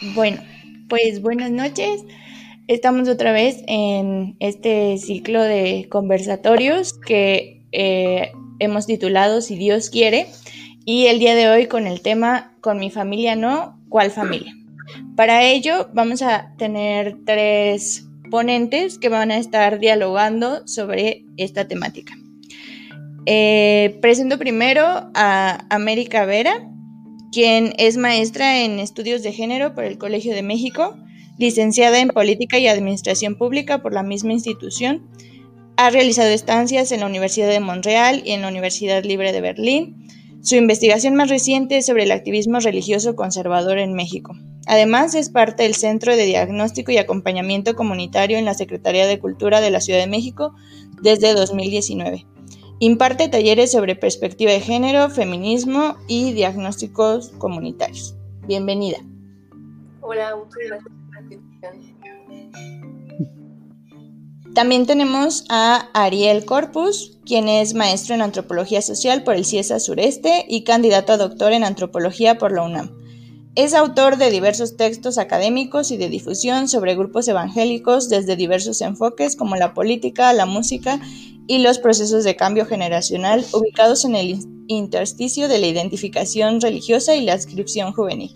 Bueno, pues buenas noches. Estamos otra vez en este ciclo de conversatorios que eh, hemos titulado Si Dios quiere y el día de hoy con el tema Con mi familia no, ¿cuál familia? Para ello vamos a tener tres ponentes que van a estar dialogando sobre esta temática. Eh, presento primero a América Vera, quien es maestra en estudios de género por el Colegio de México, licenciada en Política y Administración Pública por la misma institución. Ha realizado estancias en la Universidad de Montreal y en la Universidad Libre de Berlín. Su investigación más reciente es sobre el activismo religioso conservador en México. Además, es parte del Centro de Diagnóstico y Acompañamiento Comunitario en la Secretaría de Cultura de la Ciudad de México desde 2019. Imparte talleres sobre perspectiva de género, feminismo y diagnósticos comunitarios. Bienvenida. Hola, muchas gracias También tenemos a Ariel Corpus, quien es maestro en antropología social por el CIESA Sureste y candidato a doctor en antropología por la UNAM. Es autor de diversos textos académicos y de difusión sobre grupos evangélicos desde diversos enfoques como la política, la música y los procesos de cambio generacional ubicados en el intersticio de la identificación religiosa y la inscripción juvenil.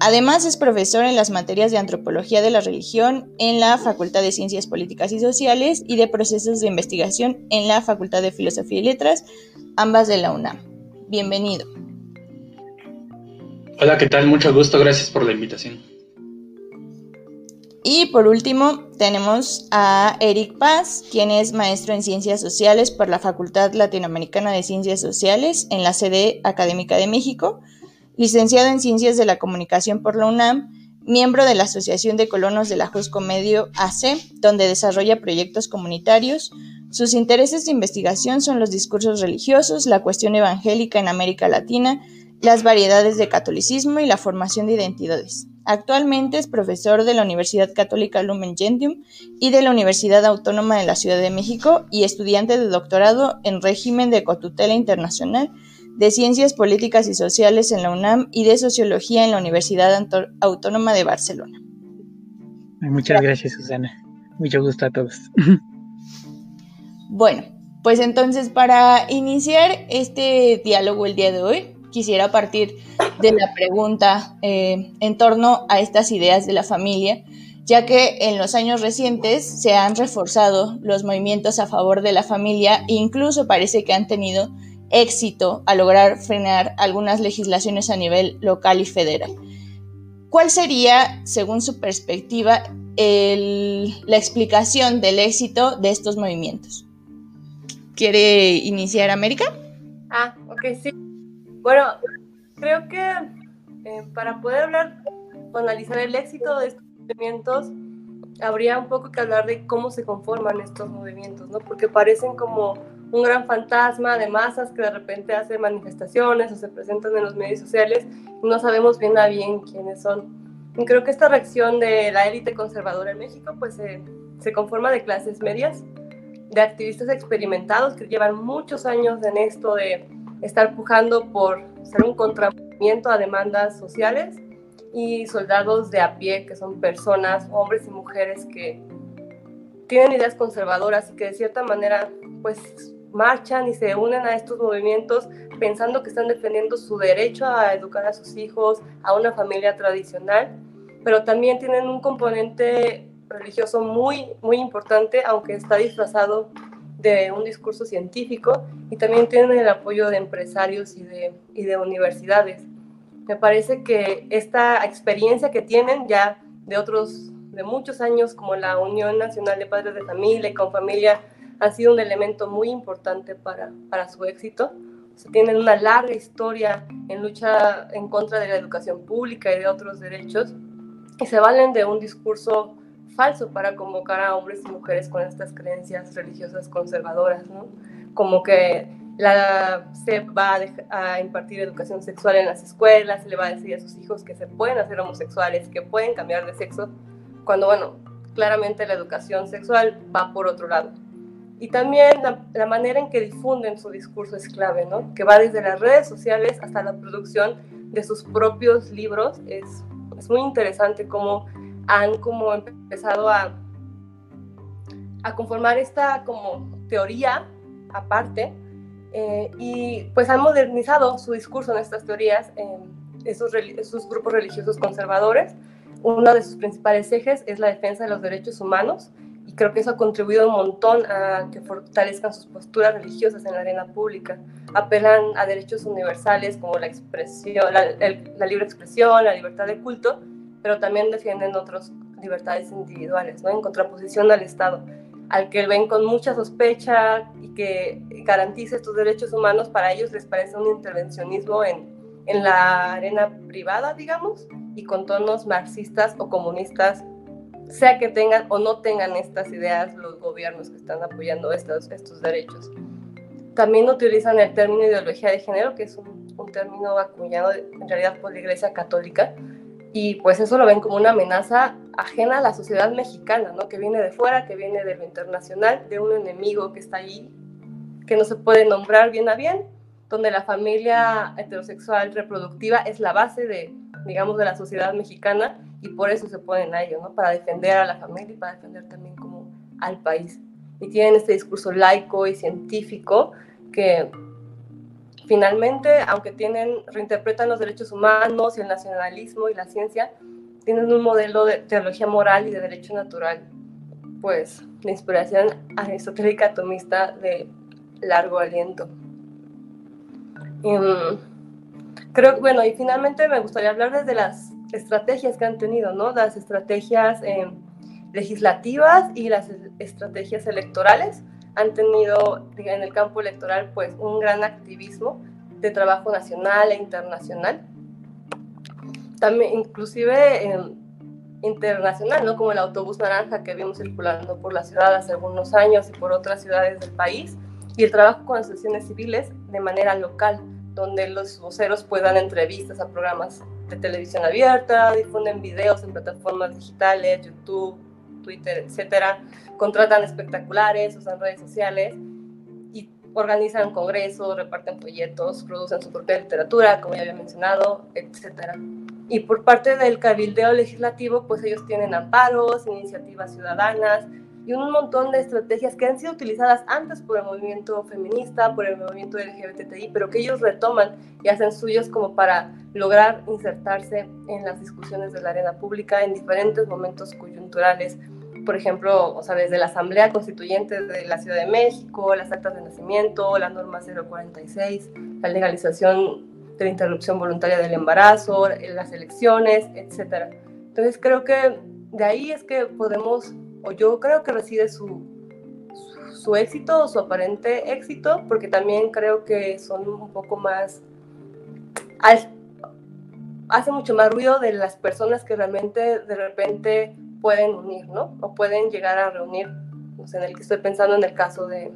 Además es profesor en las materias de antropología de la religión en la Facultad de Ciencias Políticas y Sociales y de procesos de investigación en la Facultad de Filosofía y Letras, ambas de la UNAM. Bienvenido. Hola, ¿qué tal? Mucho gusto, gracias por la invitación. Y por último, tenemos a Eric Paz, quien es maestro en Ciencias Sociales por la Facultad Latinoamericana de Ciencias Sociales en la sede académica de México, licenciado en Ciencias de la Comunicación por la UNAM, miembro de la Asociación de Colonos de la Jusco Medio AC, donde desarrolla proyectos comunitarios. Sus intereses de investigación son los discursos religiosos, la cuestión evangélica en América Latina, las variedades de catolicismo y la formación de identidades. Actualmente es profesor de la Universidad Católica Lumen Gentium y de la Universidad Autónoma de la Ciudad de México y estudiante de doctorado en régimen de cotutela internacional de Ciencias Políticas y Sociales en la UNAM y de Sociología en la Universidad Autónoma de Barcelona. Muchas gracias, Susana. Mucho gusto a todos. Bueno, pues entonces para iniciar este diálogo el día de hoy, quisiera partir de la pregunta eh, en torno a estas ideas de la familia, ya que en los años recientes se han reforzado los movimientos a favor de la familia e incluso parece que han tenido éxito a lograr frenar algunas legislaciones a nivel local y federal. ¿Cuál sería, según su perspectiva, la explicación del éxito de estos movimientos? ¿Quiere iniciar América? Ah, ok, sí. Bueno, creo que eh, para poder hablar o analizar el éxito de estos movimientos, habría un poco que hablar de cómo se conforman estos movimientos, ¿no? Porque parecen como un gran fantasma de masas que de repente hacen manifestaciones o se presentan en los medios sociales y no sabemos bien a bien quiénes son. Y creo que esta reacción de la élite conservadora en México pues se conforma de clases medias, de activistas experimentados que llevan muchos años en esto de estar pujando por ser un contramovimiento a demandas sociales y soldados de a pie, que son personas, hombres y mujeres que tienen ideas conservadoras y que de cierta manera pues marchan y se unen a estos movimientos pensando que están defendiendo su derecho a educar a sus hijos, a una familia tradicional, pero también tienen un componente religioso muy, muy importante, aunque está disfrazado de un discurso científico y también tienen el apoyo de empresarios y de, y de universidades. Me parece que esta experiencia que tienen ya de otros, de muchos años, como la Unión Nacional de Padres de Familia y con Familia, ha sido un elemento muy importante para, para su éxito. tienen una larga historia en lucha en contra de la educación pública y de otros derechos y se valen de un discurso falso para convocar a hombres y mujeres con estas creencias religiosas conservadoras, ¿no? Como que la, se va a, impartir educación sexual en las escuelas, le va a decir a sus hijos que se pueden hacer homosexuales, que pueden cambiar de sexo, cuando, bueno, claramente la educación sexual va por otro lado. Y también la, la, manera en que difunden su discurso es clave, ¿no? Que va desde las redes sociales hasta la producción de sus propios libros, es es muy interesante cómo han como empezado a, a conformar esta como teoría aparte eh, y pues han modernizado su discurso en estas teorías, en esos, esos grupos religiosos conservadores. Uno de sus principales ejes es la defensa de los derechos humanos y creo que eso ha contribuido un montón a que fortalezcan sus posturas religiosas en la arena pública. Apelan a derechos universales como la, expresión, la, libre expresión, la libertad de culto, pero también defienden otras libertades individuales, ¿no? en contraposición al Estado, al que ven con mucha sospecha y que garantice estos derechos humanos, para ellos les parece un intervencionismo en, en la arena privada, digamos, y con tonos marxistas o comunistas sea que tengan o no tengan estas ideas los gobiernos que están apoyando estos, estos derechos. También utilizan el término ideología de género, que es un, término acuñado en realidad por la Iglesia Católica, y pues eso lo ven como una amenaza ajena a la sociedad mexicana, ¿no? que viene de fuera, que viene de lo internacional, de un enemigo que está ahí, que no se puede nombrar bien a bien, donde la familia heterosexual reproductiva es la base de, digamos, de la sociedad mexicana y por eso se ponen a ello, ¿no? Para defender a la familia y para defender también como al país. Y tienen este discurso laico y científico que finalmente, aunque tienen, reinterpretan los derechos humanos y el nacionalismo y la ciencia, tienen un modelo de teología moral y de derecho natural, pues la inspiración aristotélica atomista de largo aliento. Mm, creo, bueno, y finalmente me gustaría hablar desde las estrategias que han tenido, ¿no? Las estrategias eh, legislativas y las estrategias electorales han tenido en el campo electoral pues un gran activismo de trabajo nacional e internacional. También inclusive eh, internacional, ¿no? Como el autobús naranja que vimos circulando por la ciudad hace algunos años y por otras ciudades del país, y el trabajo con asociaciones civiles de manera local, donde los voceros puedan entrevistas a programas de televisión abierta, difunden videos en plataformas digitales, YouTube, Twitter, etcétera, contratan espectaculares, usan redes sociales y organizan congresos, reparten folletos, producen su propia literatura, como ya había mencionado, etcétera. Y por parte del cabildeo legislativo, pues ellos tienen amparos, iniciativas ciudadanas, y un montón de estrategias que han sido utilizadas antes por el movimiento feminista, por el movimiento LGBTI, pero que ellos retoman y hacen suyos como para lograr insertarse en las discusiones de la arena pública en diferentes momentos coyunturales. Por ejemplo, o sea, desde la Asamblea Constituyente de la Ciudad de México, las actas de nacimiento, la norma 046, la legalización de la interrupción voluntaria del embarazo, las elecciones, etc. Entonces creo que de ahí es que podemos o yo creo que reside su, su, éxito o su aparente éxito, porque también creo que son un poco más, hace mucho más ruido de las personas que realmente de repente pueden unir, ¿no? O pueden llegar a reunir, en el que estoy pensando en el caso de,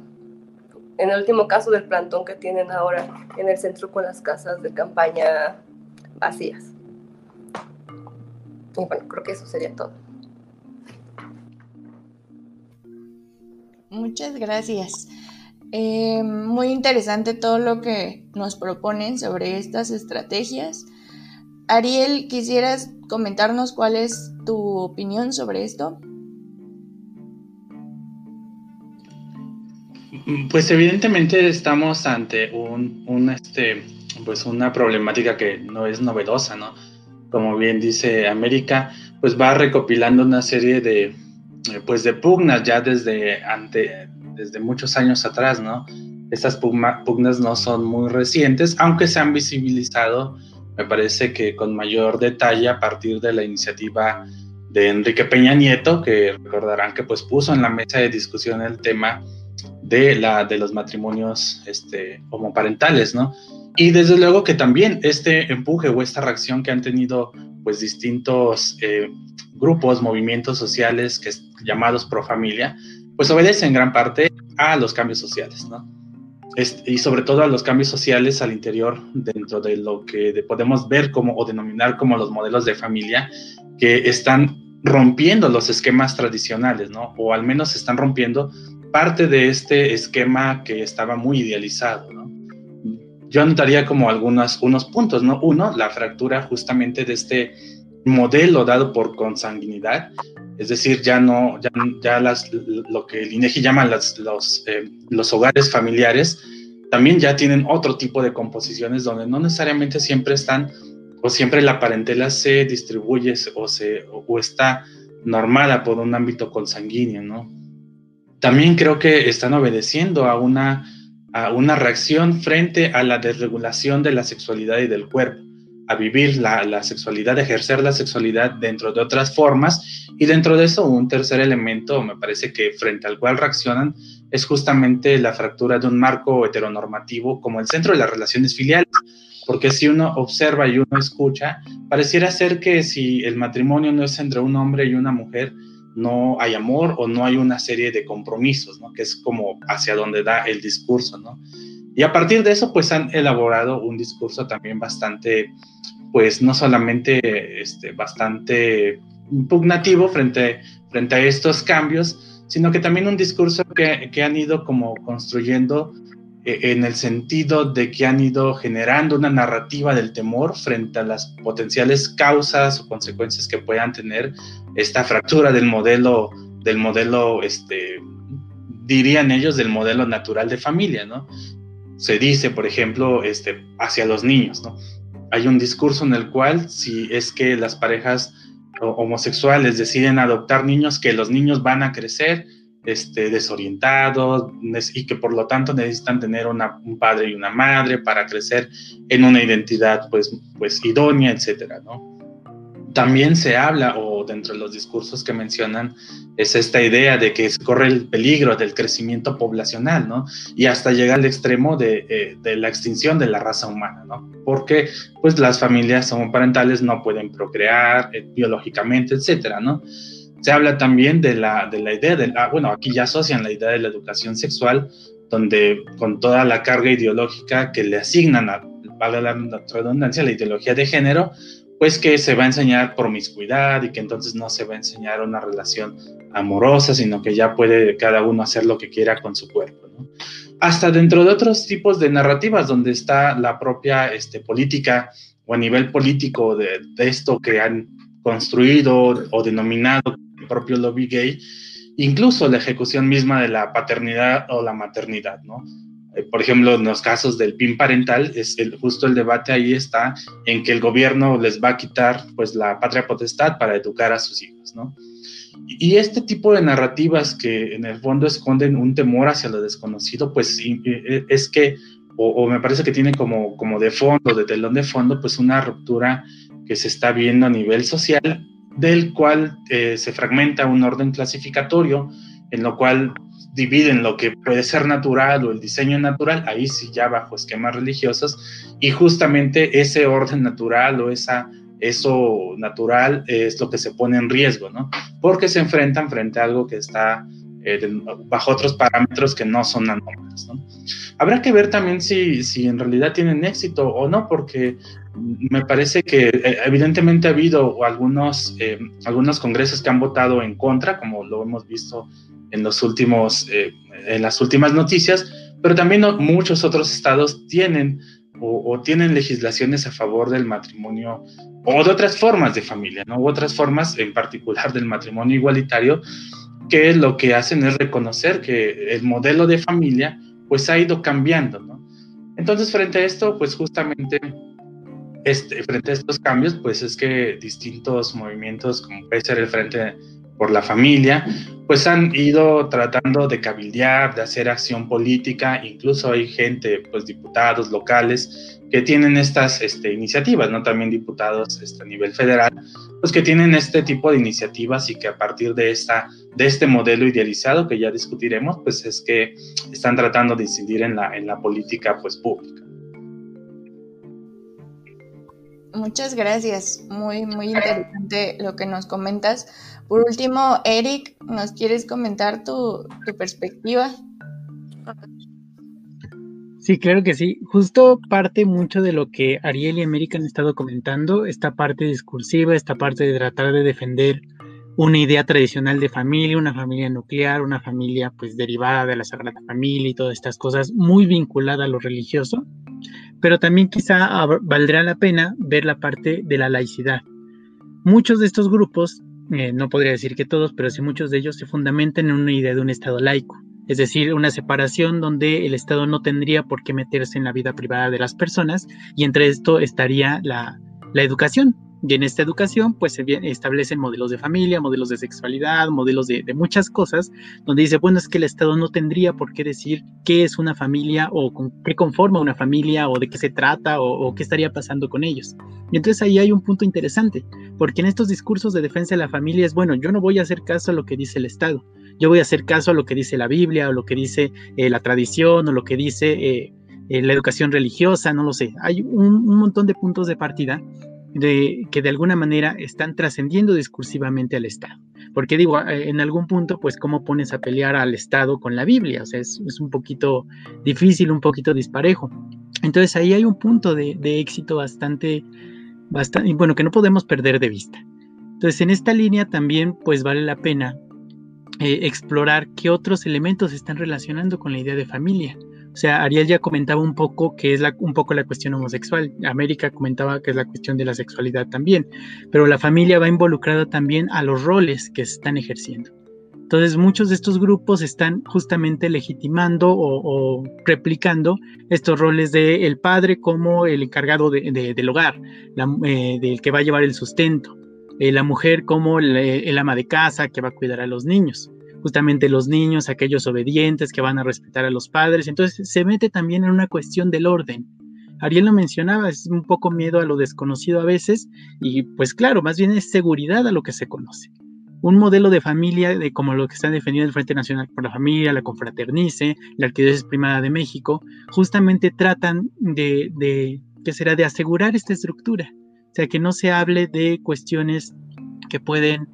en el último caso del plantón que tienen ahora en el centro con las casas de campaña vacías. Y bueno, creo que eso sería todo. Muchas gracias. Eh, muy interesante todo lo que nos proponen sobre estas estrategias. Ariel, ¿quisieras comentarnos cuál es tu opinión sobre esto? Pues evidentemente estamos ante un, este, pues una problemática que no es novedosa, ¿no? Como bien dice América, pues va recopilando una serie de, pues de pugnas ya desde, ante, desde muchos años atrás, ¿no? Estas pugnas no son muy recientes, aunque se han visibilizado, me parece que con mayor detalle a partir de la iniciativa de Enrique Peña Nieto, que recordarán que pues puso en la mesa de discusión el tema de, la, de los matrimonios este, homoparentales, ¿no? Y desde luego que también este empuje o esta reacción que han tenido pues distintos eh, grupos, movimientos sociales que llamados pro familia, pues obedece en gran parte a los cambios sociales, ¿no? Y sobre todo a los cambios sociales al interior dentro de lo que podemos ver como o denominar como los modelos de familia que están rompiendo los esquemas tradicionales, ¿no? O al menos están rompiendo parte de este esquema que estaba muy idealizado, ¿no? Yo anotaría como algunos unos puntos, ¿no? Uno, la fractura justamente de este modelo dado por consanguinidad, es decir, ya no, ya, las, lo que el INEGI llama las, los, eh, los hogares familiares, también ya tienen otro tipo de composiciones donde no necesariamente siempre están o siempre la parentela se distribuye o, se, o está normada por un ámbito consanguíneo. También creo que están obedeciendo a una, a una reacción frente a la desregulación de la sexualidad y del cuerpo, a vivir la, la sexualidad, ejercer la sexualidad dentro de otras formas y dentro de eso un tercer elemento, me parece que frente al cual reaccionan, es justamente la fractura de un marco heteronormativo como el centro de las relaciones filiales porque si uno observa y uno escucha, pareciera ser que si el matrimonio no es entre un hombre y una mujer, no hay amor o no hay una serie de compromisos, ¿no? Que es como hacia donde da el discurso, ¿no? Y a partir de eso, pues han elaborado un discurso también bastante, pues no solamente este, bastante impugnativo frente, frente a estos cambios, sino que también un discurso que, que han ido como construyendo eh, en el sentido de que han ido generando una narrativa del temor frente a las potenciales causas o consecuencias que puedan tener esta fractura del modelo, del modelo, este, dirían ellos, del modelo natural de familia, ¿no? Se dice, por ejemplo, este, hacia los niños, ¿no? Hay un discurso en el cual si es que las parejas homosexuales deciden adoptar niños, que los niños van a crecer este, desorientados y que por lo tanto necesitan tener un padre y una madre para crecer en una identidad pues, pues idónea, etcétera, ¿no? También se habla, o dentro de los discursos que mencionan, es esta idea de que corre el peligro del crecimiento poblacional, ¿no? Y hasta llega al extremo de, eh, la extinción de la raza humana, ¿no? Porque, pues, las familias homoparentales no pueden procrear eh, biológicamente, etcétera, ¿no? Se habla también de la, de la idea de la, bueno, aquí ya asocian la idea de la educación sexual, donde con toda la carga ideológica que le asignan a, valga la redundancia, la ideología de género, pues que se va a enseñar promiscuidad y que entonces no se va a enseñar una relación amorosa, sino que ya puede cada uno hacer lo que quiera con su cuerpo. Hasta dentro de otros tipos de narrativas, donde está la propia este, política o a nivel político de, de esto que han construido o denominado propio lobby gay, incluso la ejecución misma de la paternidad o la maternidad, ¿no? Eh, por ejemplo, en los casos del PIN parental, es el, justo el debate ahí está en que el gobierno les va a quitar pues la patria potestad para educar a sus hijos, ¿no? Y este tipo de narrativas que en el fondo esconden un temor hacia lo desconocido, pues e, es que, o, o, me parece que tiene como, como de fondo, de telón de fondo, pues una ruptura que se está viendo a nivel social del cual eh, se fragmenta un orden clasificatorio, en lo cual dividen lo que puede ser natural o el diseño natural, ahí sí ya bajo esquemas religiosos, y justamente ese orden natural o esa, eso natural es lo que se pone en riesgo, ¿no? Porque se enfrentan frente a algo que está eh, bajo otros parámetros que no son anómalos, ¿no? Habrá que ver también si, si en realidad tienen éxito o no, porque me parece que eh, evidentemente ha habido algunos, eh, algunos congresos que han votado en contra, como lo hemos visto en, los últimos, eh, en las últimas noticias, pero también muchos otros estados tienen o, tienen legislaciones a favor del matrimonio o de otras formas de familia, ¿no? U otras formas en particular del matrimonio igualitario, que lo que hacen es reconocer que el modelo de familia pues ha ido cambiando, ¿no? Entonces, frente a esto, pues justamente este, frente a estos cambios, pues es que distintos movimientos, como puede ser el Frente por la Familia, pues han ido tratando de cabildear, de hacer acción política, incluso hay gente, pues diputados locales que tienen estas este, iniciativas, ¿no? También diputados este, a nivel federal, pues que tienen este tipo de iniciativas y que a partir de, esta, de este modelo idealizado que ya discutiremos, pues es que están tratando de incidir en la, en la política, pues pública. Muchas gracias, muy, muy interesante lo que nos comentas. Por último, Eric, ¿nos quieres comentar tu, perspectiva? Sí, claro que sí. Justo parte mucho de lo que Ariel y América han estado comentando, esta parte discursiva, esta parte de tratar de defender una idea tradicional de familia, una familia nuclear, una familia pues derivada de la Sagrada Familia y todas estas cosas, muy vinculada a lo religioso pero también quizá valdrá la pena ver la parte de la laicidad. muchos de estos grupos, eh, no podría decir que todos, pero sí muchos de ellos se fundamentan en una idea de un Estado laico, es decir, una separación donde el Estado no tendría por qué meterse en la vida privada de las personas y entre esto estaría la, la educación, y en esta educación, pues se establecen modelos de familia, modelos de sexualidad, modelos de, muchas cosas, donde dice, bueno, es que el Estado no tendría por qué decir qué es una familia o con, qué conforma una familia o de qué se trata o, qué estaría pasando con ellos. Y entonces ahí hay un punto interesante, porque en estos discursos de defensa de la familia es, bueno, yo no voy a hacer caso a lo que dice el Estado, yo voy a hacer caso a lo que dice la Biblia o lo que dice eh, la tradición o lo que dice... Eh, eh, la educación religiosa, no lo sé. Hay un, un, montón de puntos de partida que de alguna manera están trascendiendo discursivamente al Estado. Porque digo, en algún punto, pues, ¿cómo pones a pelear al Estado con la Biblia? O sea, es, un poquito difícil, un poquito disparejo. Entonces ahí hay un punto de, éxito bastante, bastante, bueno, que no podemos perder de vista. Entonces en esta línea también, pues, vale la pena eh, explorar qué otros elementos están relacionando con la idea de familia. O sea, Ariel ya comentaba un poco que es la, un poco la cuestión homosexual. América comentaba que es la cuestión de la sexualidad también. Pero la familia va involucrada también a los roles que se están ejerciendo. Entonces muchos de estos grupos están justamente legitimando o, replicando estos roles del el padre como el encargado del hogar, eh, del que va a llevar el sustento, eh, la mujer como el, ama de casa que va a cuidar a los niños justamente los niños, aquellos obedientes que van a respetar a los padres. Entonces se mete también en una cuestión del orden. Ariel lo mencionaba, es un poco miedo a lo desconocido a veces y pues claro, más bien es seguridad a lo que se conoce. Un modelo de familia de como lo que está defendiendo el Frente Nacional por la Familia, la Confraternice, la Arquidiócesis Primada de México, justamente tratan de, de, ¿qué será?, de asegurar esta estructura. O sea, que no se hable de cuestiones que pueden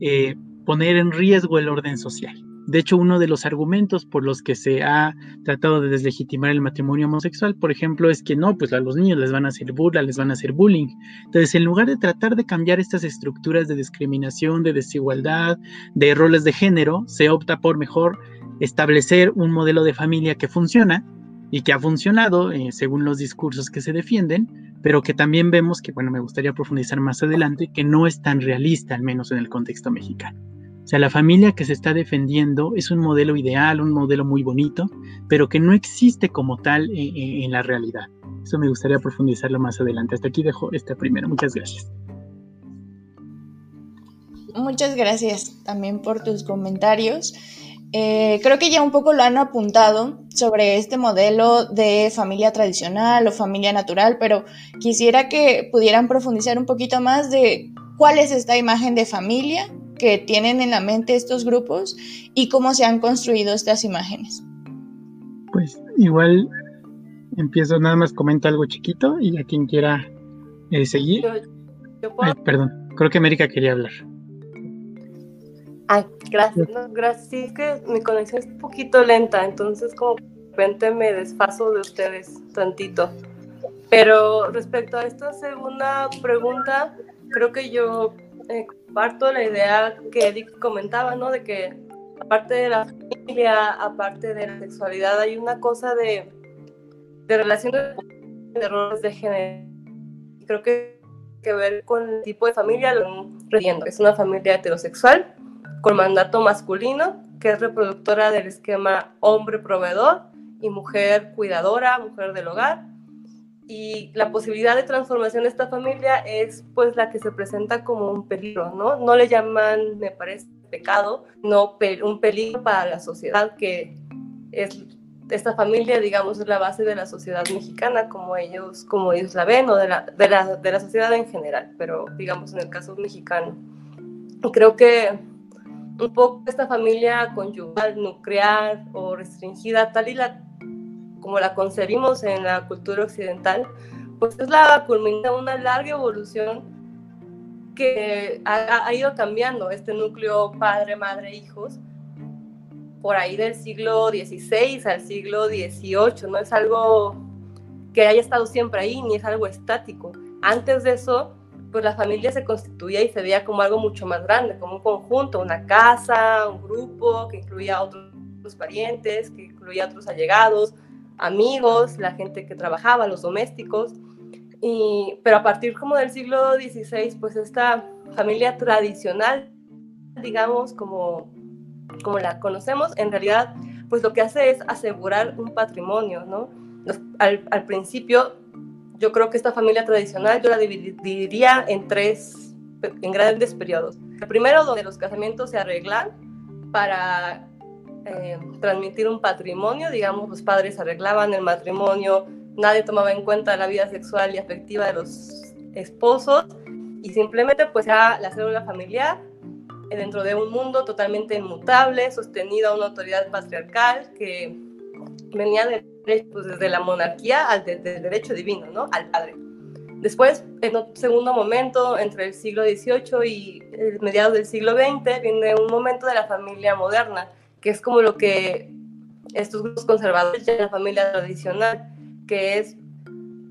eh, poner en riesgo el orden social. De hecho, uno de los argumentos por los que se ha tratado de deslegitimar el matrimonio homosexual, por ejemplo, es que no, pues a los niños les van a hacer burla, les van a hacer bullying. Entonces, en lugar de tratar de cambiar estas estructuras de discriminación, de desigualdad, de roles de género, se opta por mejor establecer un modelo de familia que funciona y que ha funcionado eh, según los discursos que se defienden, pero que también vemos que, bueno, me gustaría profundizar más adelante, que no es tan realista, al menos en el contexto mexicano. Sea, la familia que se está defendiendo es un modelo ideal, un modelo muy bonito, pero que no existe como tal eh, eh, en, la realidad. Eso me gustaría profundizarlo más adelante. Hasta aquí dejo esta primera. Muchas gracias. Muchas gracias también por tus comentarios. Eh, creo que ya un poco lo han apuntado sobre este modelo de familia tradicional o familia natural, pero quisiera que pudieran profundizar un poquito más de cuál es esta imagen de familia que tienen en la mente estos grupos y cómo se han construido estas imágenes. Pues igual empiezo nada más comento algo chiquito y a quien quiera eh, seguir. perdón, creo que América quería hablar. Ay, gracias, gracias. Sí, es que mi conexión es un poquito lenta, entonces como de repente me desfaso de ustedes tantito. Pero respecto a esta segunda pregunta, creo que yo eh, comparto la idea que Eric comentaba, ¿no? De que aparte de la familia, aparte de la sexualidad, hay una cosa de, de relaciones de roles de género. Creo que que ver con el tipo de familia, lo es una familia heterosexual con mandato masculino, que es reproductora del esquema hombre proveedor y mujer cuidadora, mujer del hogar. Y la posibilidad de transformación de esta familia es pues la que se presenta como un peligro, ¿no? No le llaman, me parece, pecado, no un peligro para la sociedad que es esta familia, digamos, es la base de la sociedad mexicana, como ellos, como ellos la ven, o de la, de la, de la sociedad en general, pero digamos en el caso mexicano. Creo que un poco esta familia conyugal, nuclear o restringida, tal y la, como la concebimos en la cultura occidental, pues es la culminación de una larga evolución que ha, ha, ido cambiando este núcleo padre, madre, hijos, por ahí del siglo XVI al siglo XVIII, no es algo que haya estado siempre ahí, ni es algo estático. Antes de eso, pues la familia se constituía y se veía como algo mucho más grande, como un conjunto, una casa, un grupo que incluía a otros, parientes, que incluía a otros allegados, amigos, la gente que trabajaba, los domésticos. Y, pero a partir como del siglo XVI, pues esta familia tradicional, digamos, como, como la conocemos, en realidad, pues lo que hace es asegurar un patrimonio, ¿no? Al, al principio, yo creo que esta familia tradicional yo la dividiría en tres, en grandes periodos. El primero, donde los casamientos se arreglan para eh, transmitir un patrimonio, digamos, los padres arreglaban el matrimonio, nadie tomaba en cuenta la vida sexual y afectiva de los esposos y simplemente pues era la célula familiar eh, dentro de un mundo totalmente inmutable, sostenido a una autoridad patriarcal que venía de, pues, desde la monarquía al del derecho divino, ¿no? Al padre. Después, en un segundo momento, entre el siglo XVIII y el mediados del siglo XX, viene un momento de la familia moderna, que es como lo que estos grupos conservadores llaman la familia tradicional, que es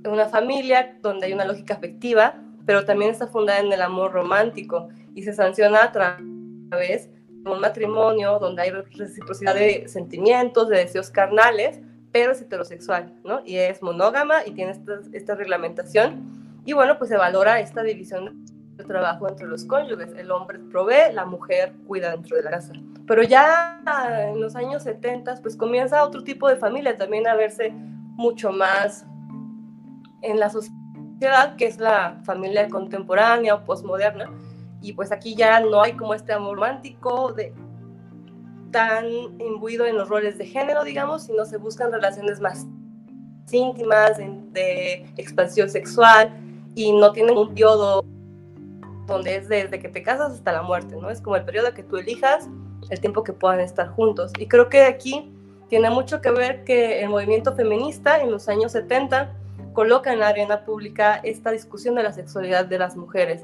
una familia donde hay una lógica afectiva, pero también está fundada en el amor romántico y se sanciona a través de un matrimonio donde hay reciprocidad de sentimientos, de deseos carnales, pero es heterosexual, ¿no? Y es monógama y tiene esta, esta reglamentación. Y bueno, pues se valora esta división de trabajo entre los cónyuges. El hombre provee, la mujer cuida dentro de la casa. Pero ya en los años 70, pues comienza otro tipo de familia también a verse mucho más en la sociedad, que es la familia contemporánea o postmoderna. Y pues aquí ya no hay como este amor romántico de, tan imbuido en los roles de género, digamos, sino se buscan relaciones más íntimas, de expansión sexual y no tienen un periodo donde es desde que te casas hasta la muerte, ¿no? Es como el periodo que tú elijas, el tiempo que puedan estar juntos. Y creo que aquí tiene mucho que ver que el movimiento feminista en los años 70 coloca en la arena pública esta discusión de la sexualidad de las mujeres.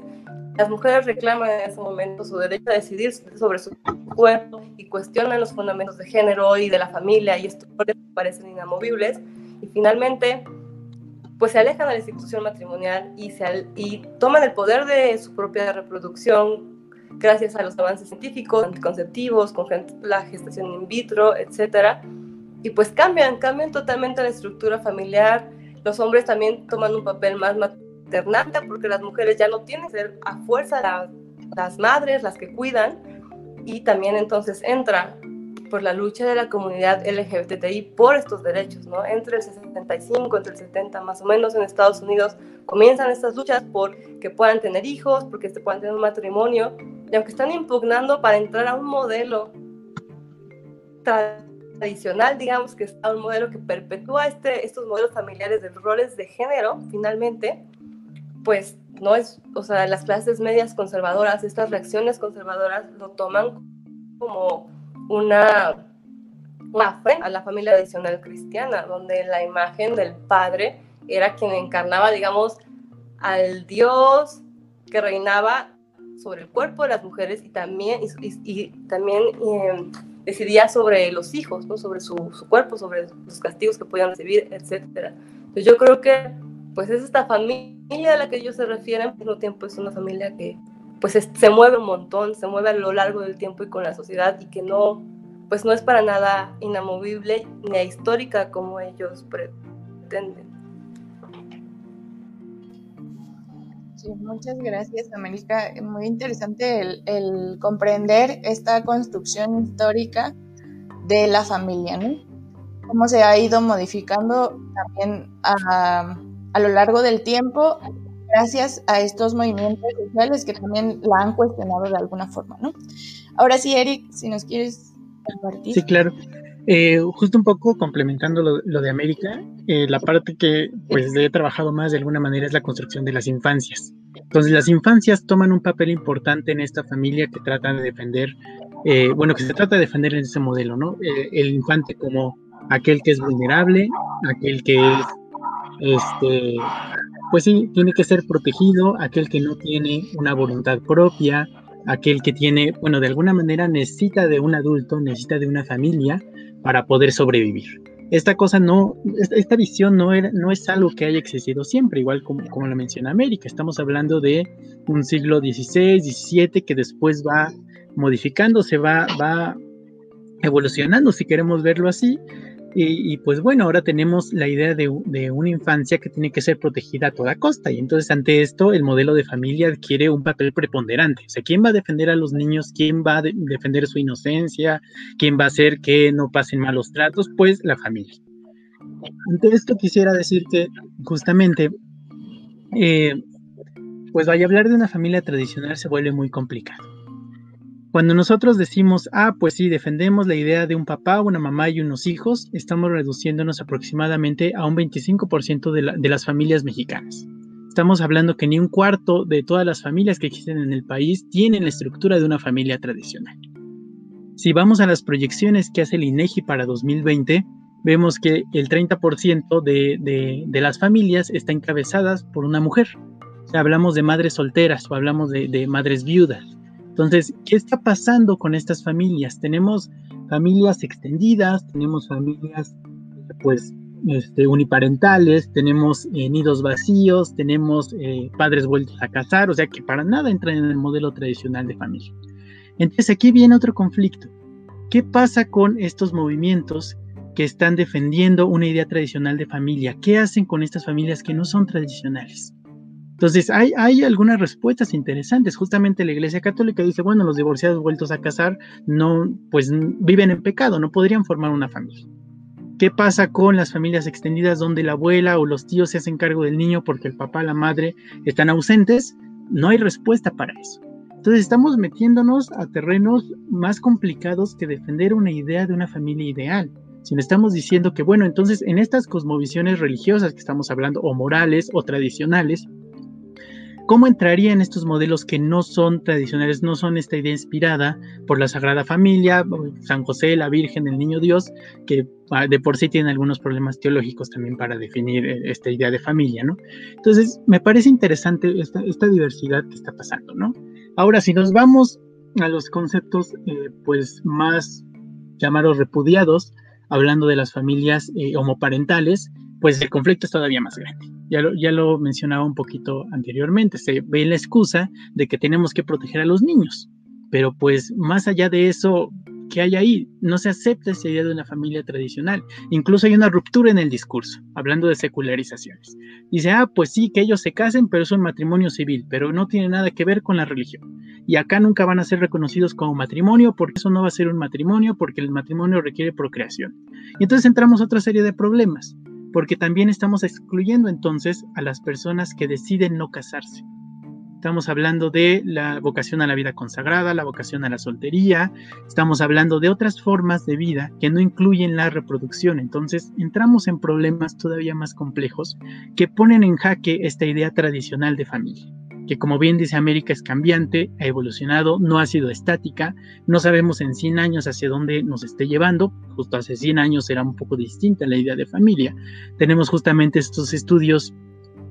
Las mujeres reclaman en ese momento su derecho a decidir sobre su cuerpo y cuestionan los fundamentos de género y de la familia y estos parecen inamovibles. Y finalmente, pues se alejan de la institución matrimonial y, se, y toman el poder de su propia reproducción gracias a los avances científicos, anticonceptivos, con la gestación in vitro, etc. Y pues cambian, cambian totalmente la estructura familiar. Los hombres también toman un papel más maternante porque las mujeres ya no tienen que ser a fuerza las madres las que cuidan. Y también entonces entra por la lucha de la comunidad LGBTI por estos derechos, ¿no? Entre el 65, entre el 70 más o menos en Estados Unidos comienzan estas luchas por que puedan tener hijos, porque se puedan tener un matrimonio, y aunque están impugnando para entrar a un modelo tradicional, digamos que es un modelo que perpetúa este, estos modelos familiares de roles de género, finalmente, pues no es, o sea, las clases medias conservadoras, estas reacciones conservadoras lo toman como una, una a la familia tradicional cristiana, donde la imagen del padre era quien encarnaba, digamos, al Dios que reinaba sobre el cuerpo de las mujeres y también, y, también em, decidía sobre los hijos, ¿no? sobre su, su, cuerpo, sobre los castigos que podían recibir, etc. Entonces yo creo que pues es esta familia a la que ellos se refieren, al mismo tiempo es una familia que pues se mueve un montón, se mueve a lo largo del tiempo y con la sociedad y que no, pues no es para nada inamovible ni histórica como ellos pretenden. Muchas gracias, América. Muy interesante el, comprender esta construcción histórica de la familia, ¿no? Cómo se ha ido modificando también a, a lo largo del tiempo gracias a estos movimientos sociales que también la han cuestionado de alguna forma, ¿no? Ahora sí, Eric, si nos quieres compartir. Sí, claro. Eh, justo un poco complementando lo, de América, eh, la parte que pues he trabajado más de alguna manera es la construcción de las infancias. Entonces las infancias toman un papel importante en esta familia que tratan de defender, eh, bueno, que se trata de defender en ese modelo, ¿no? el infante como aquel que es vulnerable, aquel que es este, pues sí, tiene que ser protegido aquel que no tiene una voluntad propia, aquel que tiene, bueno, de alguna manera necesita de un adulto, necesita de una familia para poder sobrevivir. Esta cosa no, esta visión no, era, no es algo que haya existido siempre, igual como, como lo menciona América. Estamos hablando de un siglo XVI, XVII que después va modificándose, va, va evolucionando, si queremos verlo así, Y, pues bueno, ahora tenemos la idea de, una infancia que tiene que ser protegida a toda costa. Y entonces ante esto el modelo de familia adquiere un papel preponderante. O sea, ¿quién va a defender a los niños? ¿Quién va a defender su inocencia? ¿Quién va a hacer que no pasen malos tratos? Pues la familia. Ante esto quisiera decir que justamente, eh, pues vaya a hablar de una familia tradicional se vuelve muy complicado cuando nosotros decimos, ah, pues sí, defendemos la idea de un papá, una mamá y unos hijos, estamos reduciéndonos aproximadamente a un 25% de, de las familias mexicanas. Estamos hablando que ni un cuarto de todas las familias que existen en el país tienen la estructura de una familia tradicional. Si vamos a las proyecciones que hace el INEGI para 2020, vemos que el 30% de, de, de, las familias están encabezadas por una mujer. O sea, hablamos de madres solteras o hablamos de, de madres viudas. Entonces, ¿qué está pasando con estas familias? Tenemos familias extendidas, tenemos familias pues este, uniparentales, tenemos eh, nidos vacíos, tenemos eh, padres vueltos a casar, o sea que para nada entran en el modelo tradicional de familia. Entonces aquí viene otro conflicto. ¿Qué pasa con estos movimientos que están defendiendo una idea tradicional de familia? ¿Qué hacen con estas familias que no son tradicionales? Entonces, hay, hay algunas respuestas interesantes. Justamente la Iglesia Católica dice, bueno, los divorciados vueltos a casar no, pues viven en pecado, no podrían formar una familia. ¿Qué pasa con las familias extendidas donde la abuela o los tíos se hacen cargo del niño porque el papá, la madre están ausentes? No hay respuesta para eso. Entonces estamos metiéndonos a terrenos más complicados que defender una idea de una familia ideal. Si no estamos diciendo que, bueno, entonces en estas cosmovisiones religiosas que estamos hablando, o morales o tradicionales, ¿Cómo entraría en estos modelos que no son tradicionales, no son esta idea inspirada por la Sagrada Familia, San José, la Virgen, el Niño Dios, que ah, de por sí tienen algunos problemas teológicos también para definir eh, esta idea de familia, ¿no? Entonces, me parece interesante esta, diversidad que está pasando, ¿no? Ahora, si nos vamos a los conceptos, eh, pues, más llamados repudiados, hablando de las familias eh, homoparentales, pues el conflicto es todavía más grande. Ya lo, ya lo mencionaba un poquito anteriormente, se ve la excusa de que tenemos que proteger a los niños, pero pues más allá de eso, ¿qué hay ahí? No se acepta esa idea de una familia tradicional. Incluso hay una ruptura en el discurso, hablando de secularizaciones. Dice, ah, pues sí, que ellos se casen, pero es un matrimonio civil, pero no tiene nada que ver con la religión. Y acá nunca van a ser reconocidos como matrimonio, porque eso no va a ser un matrimonio, porque el matrimonio requiere procreación. Y entonces entramos a otra serie de problemas porque también estamos excluyendo entonces a las personas que deciden no casarse. Estamos hablando de la vocación a la vida consagrada, la vocación a la soltería, estamos hablando de otras formas de vida que no incluyen la reproducción. Entonces entramos en problemas todavía más complejos que ponen en jaque esta idea tradicional de familia que como bien dice América es cambiante, ha evolucionado, no ha sido estática, no sabemos en 100 años hacia dónde nos esté llevando, justo hace 100 años era un poco distinta la idea de familia. Tenemos justamente estos estudios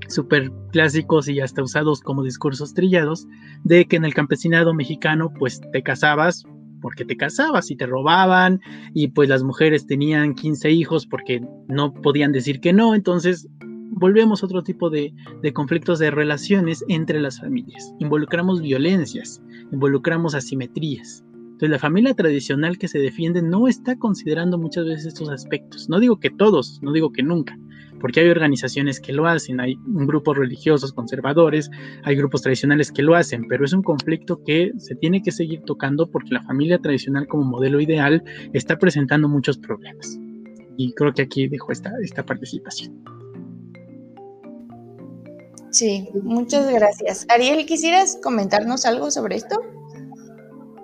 súper clásicos y hasta usados como discursos trillados, de que en el campesinado mexicano pues te casabas porque te casabas y te robaban y pues las mujeres tenían 15 hijos porque no podían decir que no, entonces volvemos a otro tipo de, conflictos de relaciones entre las familias. Involucramos violencias, involucramos asimetrías. Entonces la familia tradicional que se defiende no está considerando muchas veces estos aspectos. No digo que todos, no digo que nunca, porque hay organizaciones que lo hacen, hay grupos religiosos conservadores, hay grupos tradicionales que lo hacen, pero es un conflicto que se tiene que seguir tocando porque la familia tradicional como modelo ideal está presentando muchos problemas. Y creo que aquí dejo esta, esta participación. Sí, muchas gracias. Ariel, ¿quisieras comentarnos algo sobre esto?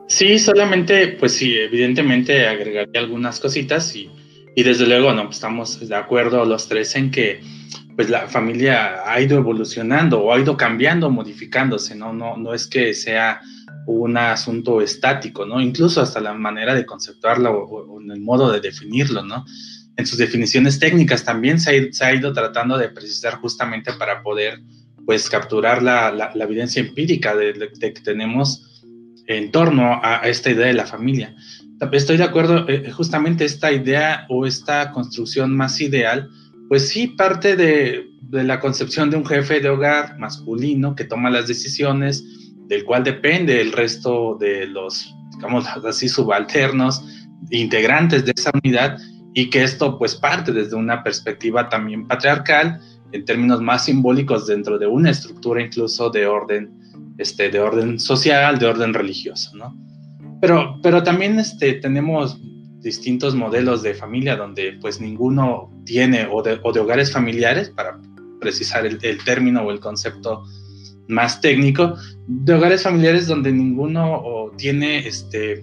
Sí, solamente, pues sí, evidentemente agregaría algunas cositas y, y desde luego, no, estamos de acuerdo los tres en que pues la familia ha ido evolucionando o ha ido cambiando, modificándose, ¿no? No, no es que sea un asunto estático, ¿no? Incluso hasta la manera de conceptuarlo o, en el modo de definirlo, ¿no? En sus definiciones técnicas también se ha ido tratando de precisar justamente para poder pues capturar la, evidencia empírica de, que tenemos en torno a, esta idea de la familia. Estoy de acuerdo, eh, justamente esta idea o esta construcción más ideal, pues sí parte de, la concepción de un jefe de hogar masculino que toma las decisiones, del cual depende el resto de los, digamos así, subalternos, integrantes de esa unidad, y que esto pues parte desde una perspectiva también patriarcal en términos más simbólicos dentro de una estructura incluso de orden, este, de orden social, de orden religioso, ¿no? Pero, pero también este, tenemos distintos modelos de familia donde pues ninguno tiene o de, o de hogares familiares, para precisar el, el, término o el concepto más técnico, de hogares familiares donde ninguno tiene este,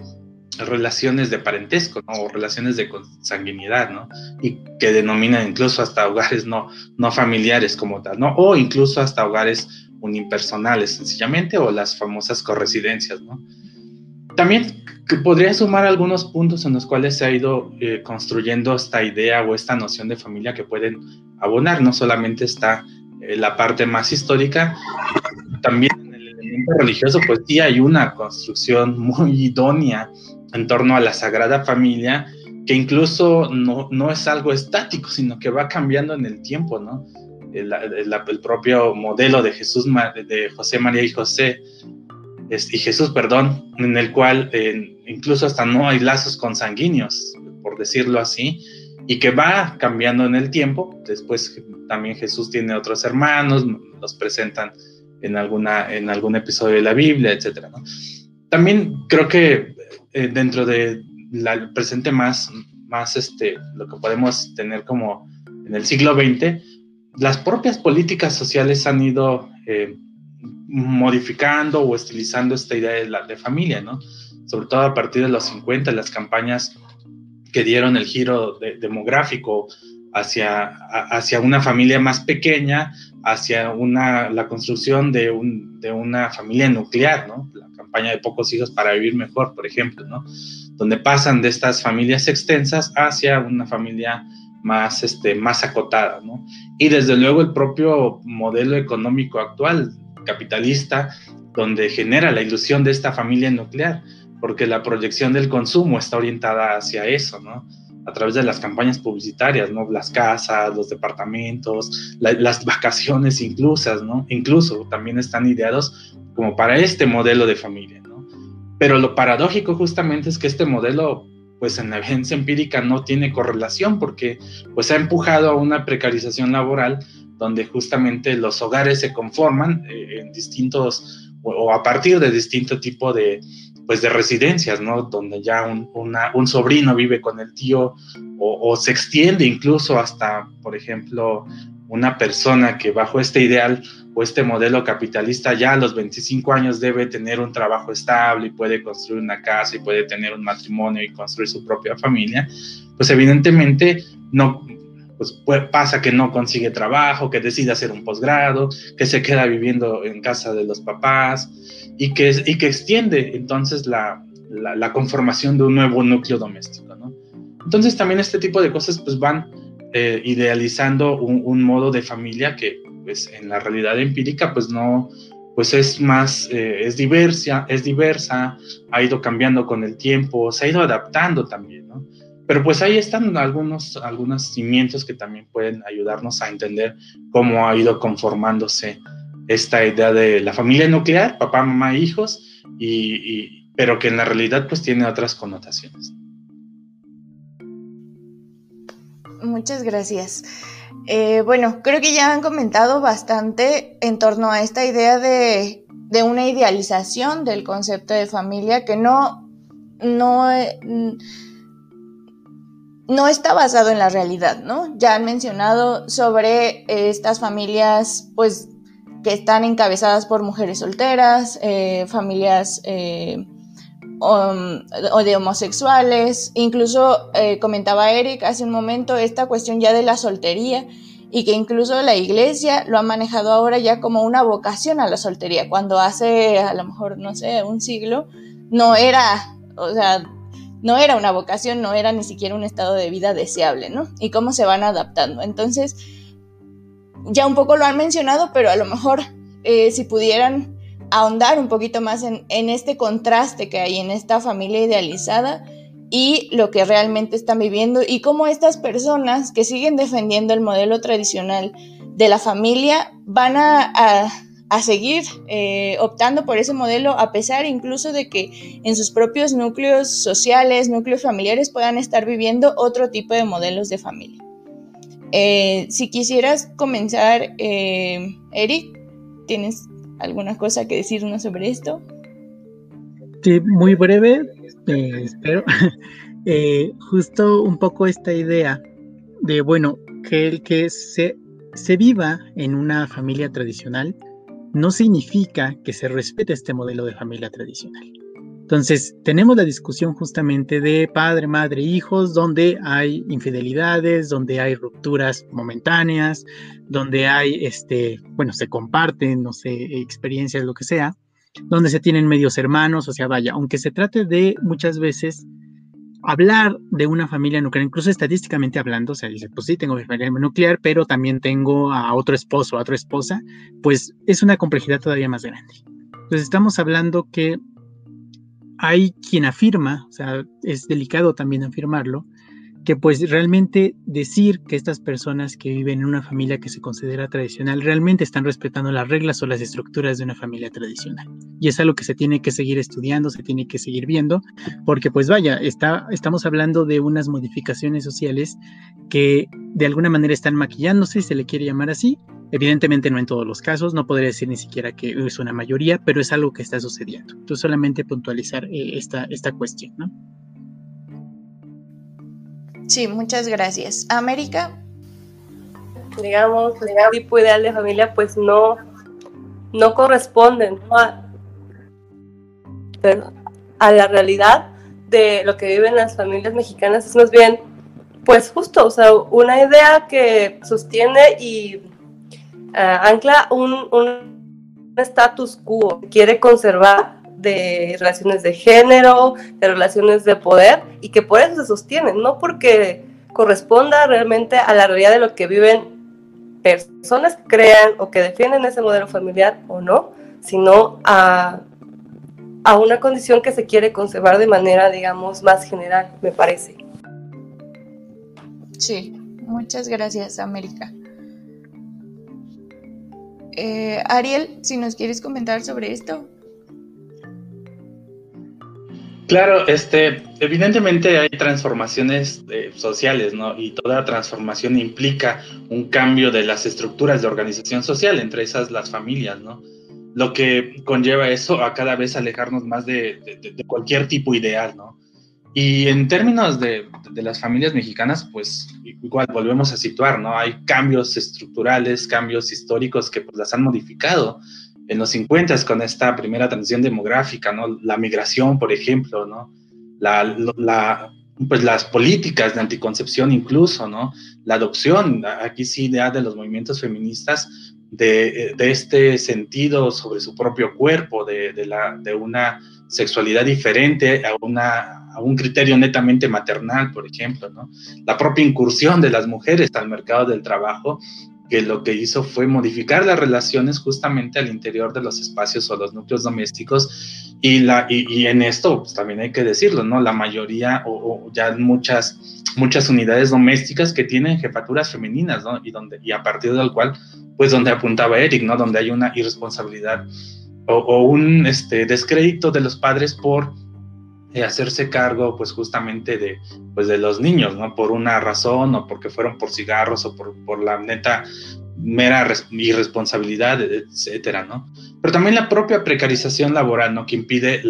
relaciones de parentesco. O relaciones de consanguinidad, ¿no? Y que denominan incluso hasta hogares no, no familiares como tal, ¿no? O incluso hasta hogares unipersonales, sencillamente, o las famosas corresidencias, ¿no? También podría sumar algunos puntos en los cuales se ha ido eh, construyendo esta idea o esta noción de familia que pueden abonar, no solamente está eh, la parte más histórica, también en el elemento religioso, pues sí hay una construcción muy idónea en torno a la Sagrada Familia, que incluso no, no es algo estático, sino que va cambiando en el tiempo, ¿no? El, el, propio modelo de Jesús, de José María y José, y Jesús, perdón, en el cual incluso hasta no hay lazos consanguíneos, por decirlo así, y que va cambiando en el tiempo. Después también Jesús tiene otros hermanos, los presentan en, alguna, en algún episodio de la Biblia, etc. También creo que eh, dentro del presente más, más este, lo que podemos tener como en el siglo XX, las propias políticas sociales han ido eh, modificando o estilizando esta idea de, la, de familia, ¿no? Sobre todo a partir de los 50, las campañas que dieron el giro demográfico hacia, hacia una familia más pequeña, hacia una, la construcción de, un, de una familia nuclear, ¿no? Campaña de pocos hijos para vivir mejor, por ejemplo, ¿no? Donde pasan de estas familias extensas hacia una familia más, este, más acotada, ¿no? Y desde luego el propio modelo económico actual, capitalista, donde genera la ilusión de esta familia nuclear, porque la proyección del consumo está orientada hacia eso, ¿no? a través de las campañas publicitarias, ¿no? Las casas, los departamentos, las vacaciones inclusas, ¿no? Incluso también están ideados como para este modelo de familia, ¿no? Pero lo paradójico justamente es que este modelo, pues en la evidencia empírica no tiene correlación porque pues ha empujado a una precarización laboral donde justamente los hogares se conforman eh, en distintos o a partir de distinto tipo de, pues de residencias, ¿no? Donde ya un, un sobrino vive con el tío o, o, se extiende incluso hasta, por ejemplo, una persona que bajo este ideal o este modelo capitalista ya a los 25 años debe tener un trabajo estable y puede construir una casa y puede tener un matrimonio y construir su propia familia, pues evidentemente no, pues pasa que no consigue trabajo, que decide hacer un posgrado, que se queda viviendo en casa de los papás y que, y que extiende entonces la, la, conformación de un nuevo núcleo doméstico. ¿no? Entonces también este tipo de cosas pues van eh, idealizando un, un, modo de familia que pues en la realidad empírica pues no pues es más, eh, es diversa, es diversa, ha ido cambiando con el tiempo, se ha ido adaptando también, ¿no? Pero pues ahí están algunos, algunos cimientos que también pueden ayudarnos a entender cómo ha ido conformándose esta idea de la familia nuclear, papá, mamá, hijos, y, pero que en la realidad pues tiene otras connotaciones. Muchas gracias. Eh, bueno, creo que ya han comentado bastante en torno a esta idea de, de una idealización del concepto de familia que no, no, no está basado en la realidad, ¿no? Ya han mencionado sobre eh, estas familias, pues, que están encabezadas por mujeres solteras, eh, familias um, o de homosexuales, incluso comentaba Eric hace un momento esta cuestión ya de la soltería y que incluso la iglesia lo ha manejado ahora ya como una vocación a la soltería, cuando hace a lo mejor, no sé, un siglo, no era, o sea, no era una vocación, no era ni siquiera un estado de vida deseable, ¿no? Y cómo se van adaptando. Entonces, ya un poco lo han mencionado, pero a lo mejor eh, si pudieran ahondar un poquito más en, este contraste que hay en esta familia idealizada y lo que realmente están viviendo y cómo estas personas que siguen defendiendo el modelo tradicional de la familia van a, a seguir eh, optando por ese modelo a pesar incluso de que en sus propios núcleos sociales, núcleos familiares puedan estar viviendo otro tipo de modelos de familia. Eh, si quisieras comenzar, eh, Eric, ¿tienes alguna cosa que decirnos sobre esto? Sí, muy breve, espero. justo un poco esta idea de, bueno, que el que se, se viva en una familia tradicional no significa que se respete este modelo de familia tradicional. Entonces, tenemos la discusión justamente de padre, madre, hijos, donde hay infidelidades, donde hay rupturas momentáneas, donde hay, este, bueno, se comparten, no sé, experiencias, lo que sea, donde se tienen medios hermanos, o sea, vaya, aunque se trate de muchas veces hablar de una familia nuclear, incluso estadísticamente hablando, o sea, dice, pues sí, tengo mi familia nuclear, pero también tengo a otro esposo, a otra esposa, pues es una complejidad todavía más grande. Entonces estamos hablando que hay quien afirma, o sea, es delicado también afirmarlo, que pues realmente decir que estas personas que viven en una familia que se considera tradicional realmente están respetando las reglas o las estructuras de una familia tradicional. Y es algo que se tiene que seguir estudiando, se tiene que seguir viendo, porque pues vaya, está, estamos hablando de unas modificaciones sociales que de alguna manera están maquillándose, se le quiere llamar así. Evidentemente no en todos los casos, no podría decir ni siquiera que es una mayoría, pero es algo que está sucediendo. Entonces solamente puntualizar eh, esta, esta cuestión, ¿no? Sí, muchas gracias. América. Digamos, el tipo ideal de familia pues no, no corresponden a, a la realidad de lo que viven las familias mexicanas. Es más bien, pues justo, o sea, una idea que sostiene y ancla un, un status quo, quiere conservar de relaciones de género, de relaciones de poder, y que por eso se sostienen, no porque corresponda realmente a la realidad de lo que viven personas que crean o que defienden ese modelo familiar o no, sino a, a una condición que se quiere conservar de manera, digamos, más general, me parece. Sí, muchas gracias, América. Eh, Ariel, si nos quieres comentar sobre esto. Claro, este, evidentemente hay transformaciones eh, sociales, ¿no? Y toda transformación implica un cambio de las estructuras de organización social, entre esas las familias, ¿no? Lo que conlleva eso a cada vez alejarnos más de, cualquier tipo ideal, ¿no? Y en términos de, las familias mexicanas, pues igual volvemos a situar, ¿no? Hay cambios estructurales, cambios históricos que pues las han modificado en los 50 con esta primera transición demográfica, ¿no? La migración, por ejemplo, ¿no? La, pues las políticas de anticoncepción incluso, ¿no? La adopción, aquí sí ya de los movimientos feministas, de, de, este sentido sobre su propio cuerpo, de, de, la, de una sexualidad diferente a, una, a un criterio netamente maternal, por ejemplo, ¿no? La propia incursión de las mujeres al mercado del trabajo que lo que hizo fue modificar las relaciones justamente al interior de los espacios o los núcleos domésticos y, la, y, en esto pues, también hay que decirlo, ¿no? La mayoría o, ya muchas, muchas unidades domésticas que tienen jefaturas femeninas, ¿no? Y, donde, y a partir del cual, pues donde apuntaba Eric, ¿no? Donde hay una irresponsabilidad o, o un este, descrédito de los padres por hacerse cargo pues justamente de, pues, de los niños, ¿no? Por una razón o porque fueron por cigarros o por, por la neta mera irresponsabilidad, etcétera, ¿no? Pero también la propia precarización laboral, ¿no? Que impide,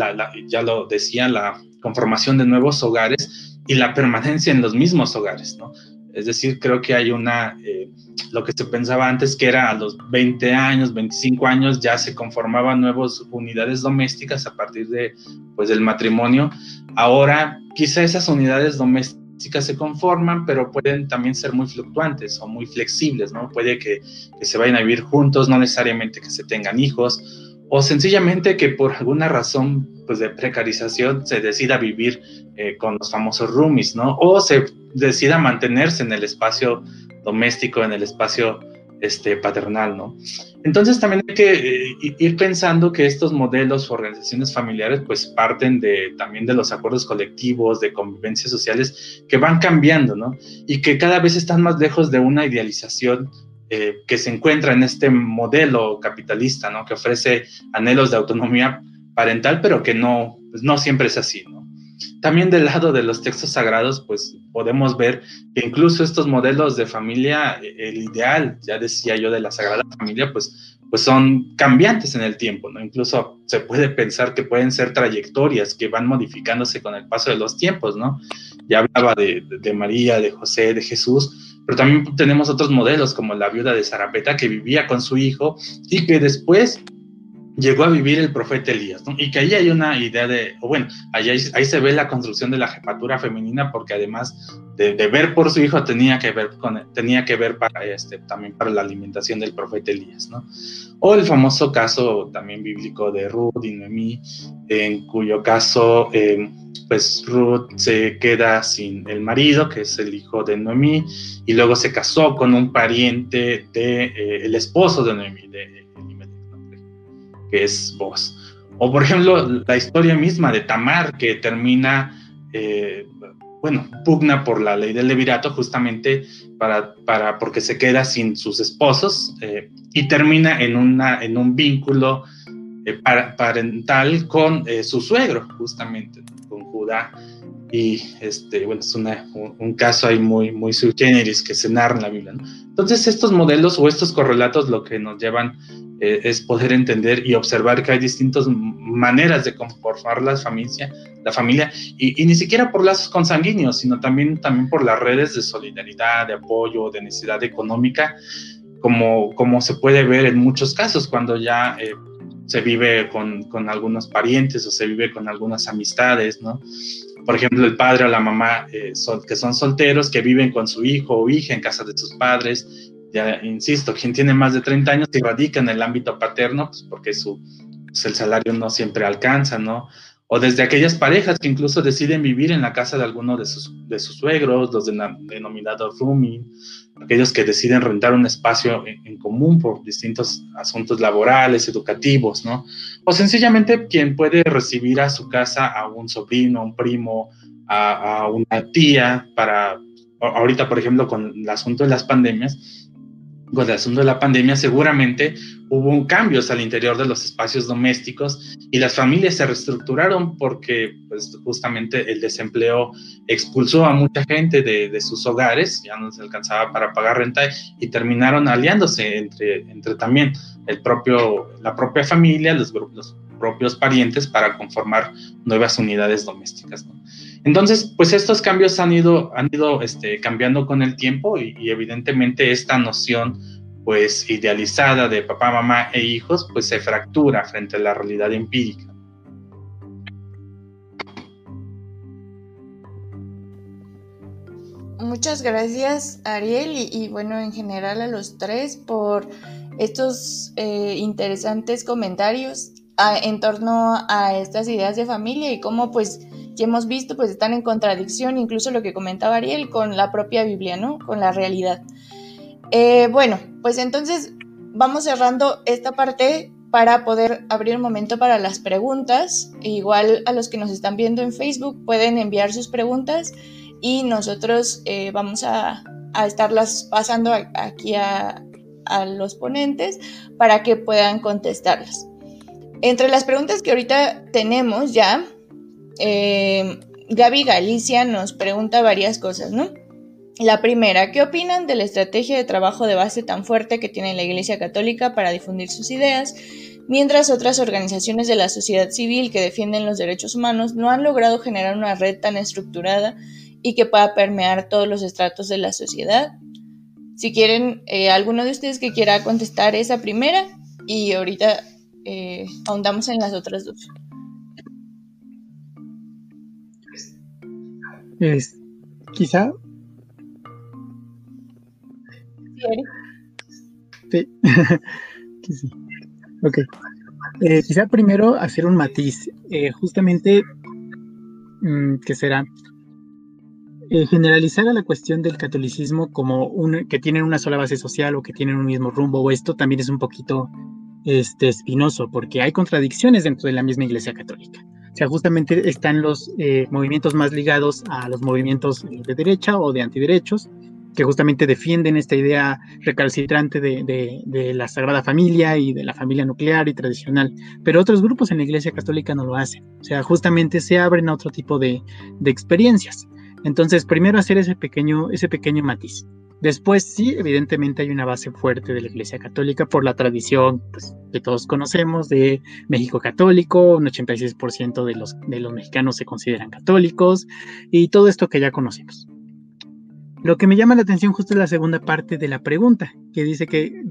ya lo decía, la conformación de nuevos hogares y la permanencia en los mismos hogares, ¿no? Es decir, creo que hay una, eh, lo que se pensaba antes que era a los 20 años, 25 años ya se conformaban nuevas unidades domésticas a partir de, pues, del matrimonio. Ahora quizá esas unidades domésticas se conforman, pero pueden también ser muy fluctuantes o muy flexibles, ¿no? Puede que, que se vayan a vivir juntos, no necesariamente que se tengan hijos, o sencillamente que por alguna razón pues, de precarización se decida vivir eh, con los famosos roomies, ¿no? O se decida mantenerse en el espacio doméstico, en el espacio este, paternal, ¿no? Entonces también hay que eh, ir pensando que estos modelos o organizaciones familiares pues parten de, también de los acuerdos colectivos, de convivencias sociales que van cambiando, ¿no? Y que cada vez están más lejos de una idealización eh, que se encuentra en este modelo capitalista, ¿no? Que ofrece anhelos de autonomía parental, pero que no, pues no siempre es así. También del lado de los textos sagrados, pues podemos ver que incluso estos modelos de familia, el ideal, ya decía yo, de la Sagrada Familia, pues, pues son cambiantes en el tiempo, ¿no? Incluso se puede pensar que pueden ser trayectorias que van modificándose con el paso de los tiempos, ¿no? Ya hablaba de María, de José, de Jesús, pero también tenemos otros modelos como la viuda de Zarapeta que vivía con su hijo y que después llegó a vivir el profeta Elías, ¿no? Y que ahí hay una idea de, o bueno, ahí, ahí se ve la construcción de la jefatura femenina, porque además de, ver por su hijo tenía que ver con, tenía que ver para este, también para la alimentación del profeta Elías, ¿no? O el famoso caso también bíblico de Ruth y Noemí, en cuyo caso, em, pues Ruth se queda sin el marido, que es el hijo de Noemí, y luego se casó con un pariente de eh, el esposo de Noemí, de que es vos. O por ejemplo, la historia misma de Tamar, que termina, eh, bueno, pugna por la ley del levirato justamente para, para, porque se queda sin sus esposos eh, y termina en, una, en un vínculo eh, parental con su suegro, justamente, con Judá. Y este, bueno, es un, caso ahí muy, muy sui generis que se narra en la Biblia. Entonces, estos modelos o estos correlatos lo que nos llevan eh, es poder entender y observar que hay distintas maneras de conformar la familia, y, ni siquiera por lazos consanguíneos, sino también, también por las redes de solidaridad, de apoyo, de necesidad económica, como, como se puede ver en muchos casos cuando ya eh, se vive con, con, algunos parientes o se vive con algunas amistades, ¿no? Por ejemplo, el padre o la mamá eh, que son solteros, que viven con su hijo o hija en casa de sus padres ya insisto, quien tiene más de 30 años y radica en el ámbito paterno, pues porque su, pues el salario no siempre alcanza, ¿no? O desde aquellas parejas que incluso deciden vivir en la casa de alguno de sus, de sus suegros, los denominados rooming, aquellos que deciden rentar un espacio en, común por distintos asuntos laborales, educativos, ¿no? O sencillamente quien puede recibir a su casa a un sobrino, un primo, a, a una tía para, ahorita por ejemplo con el asunto de las pandemias, con el asunto de la pandemia, seguramente hubo cambios al interior de los espacios domésticos y las familias se reestructuraron porque pues, justamente el desempleo expulsó a mucha gente de, sus hogares, ya no se alcanzaba para pagar renta y terminaron aliándose entre, entre también el propio, la propia familia, los, los propios parientes para conformar nuevas unidades domésticas. Entonces, pues estos cambios han ido, han ido este, cambiando con el tiempo y, evidentemente esta noción pues idealizada de papá, mamá e hijos pues se fractura frente a la realidad empírica. Muchas gracias Ariel y, bueno en general a los tres por estos eh, interesantes comentarios en torno a estas ideas de familia y cómo pues que hemos visto pues están en contradicción, incluso lo que comentaba Ariel, con la propia Biblia, ¿no? Con la realidad. Eh, bueno, pues entonces vamos cerrando esta parte para poder abrir un momento para las preguntas. igual a los que nos están viendo en Facebook pueden enviar sus preguntas y nosotros eh, vamos a, a, estarlas pasando aquí a, a los ponentes para que puedan contestarlas. Entre las preguntas que ahorita tenemos ya, eh, Gaby Galicia nos pregunta varias cosas, ¿no? La primera, ¿qué opinan de la estrategia de trabajo de base tan fuerte que tiene la Iglesia Católica para difundir sus ideas, mientras otras organizaciones de la sociedad civil que defienden los derechos humanos no han logrado generar una red tan estructurada y que pueda permear todos los estratos de la sociedad? Si quieren, eh, alguno de ustedes que quiera contestar esa primera y ahorita eh, ahondamos en las otras dos. Es, quizá. Sí, sí. Ok. Eh, quizá primero hacer un matiz. Eh, justamente, mm, que será? Eh, generalizar a la cuestión del catolicismo como un, que tienen una sola base social o que tienen un mismo rumbo, o esto también es un poquito este, espinoso, porque hay contradicciones dentro de la misma Iglesia Católica sea, justamente están los eh, movimientos más ligados a los movimientos de derecha o de antiderechos, que justamente defienden esta idea recalcitrante de, la Sagrada Familia y de la familia nuclear y tradicional, pero otros grupos en la Iglesia Católica no lo hacen, o sea, justamente se abren a otro tipo de, experiencias. Entonces, primero hacer ese pequeño, ese pequeño matiz. Después, sí, evidentemente hay una base fuerte de la Iglesia Católica por la tradición pues, que todos conocemos de México católico, un 86% de los, de los mexicanos se consideran católicos y todo esto que ya conocemos. Lo que me llama la atención justo es la segunda parte de la pregunta, que dice que,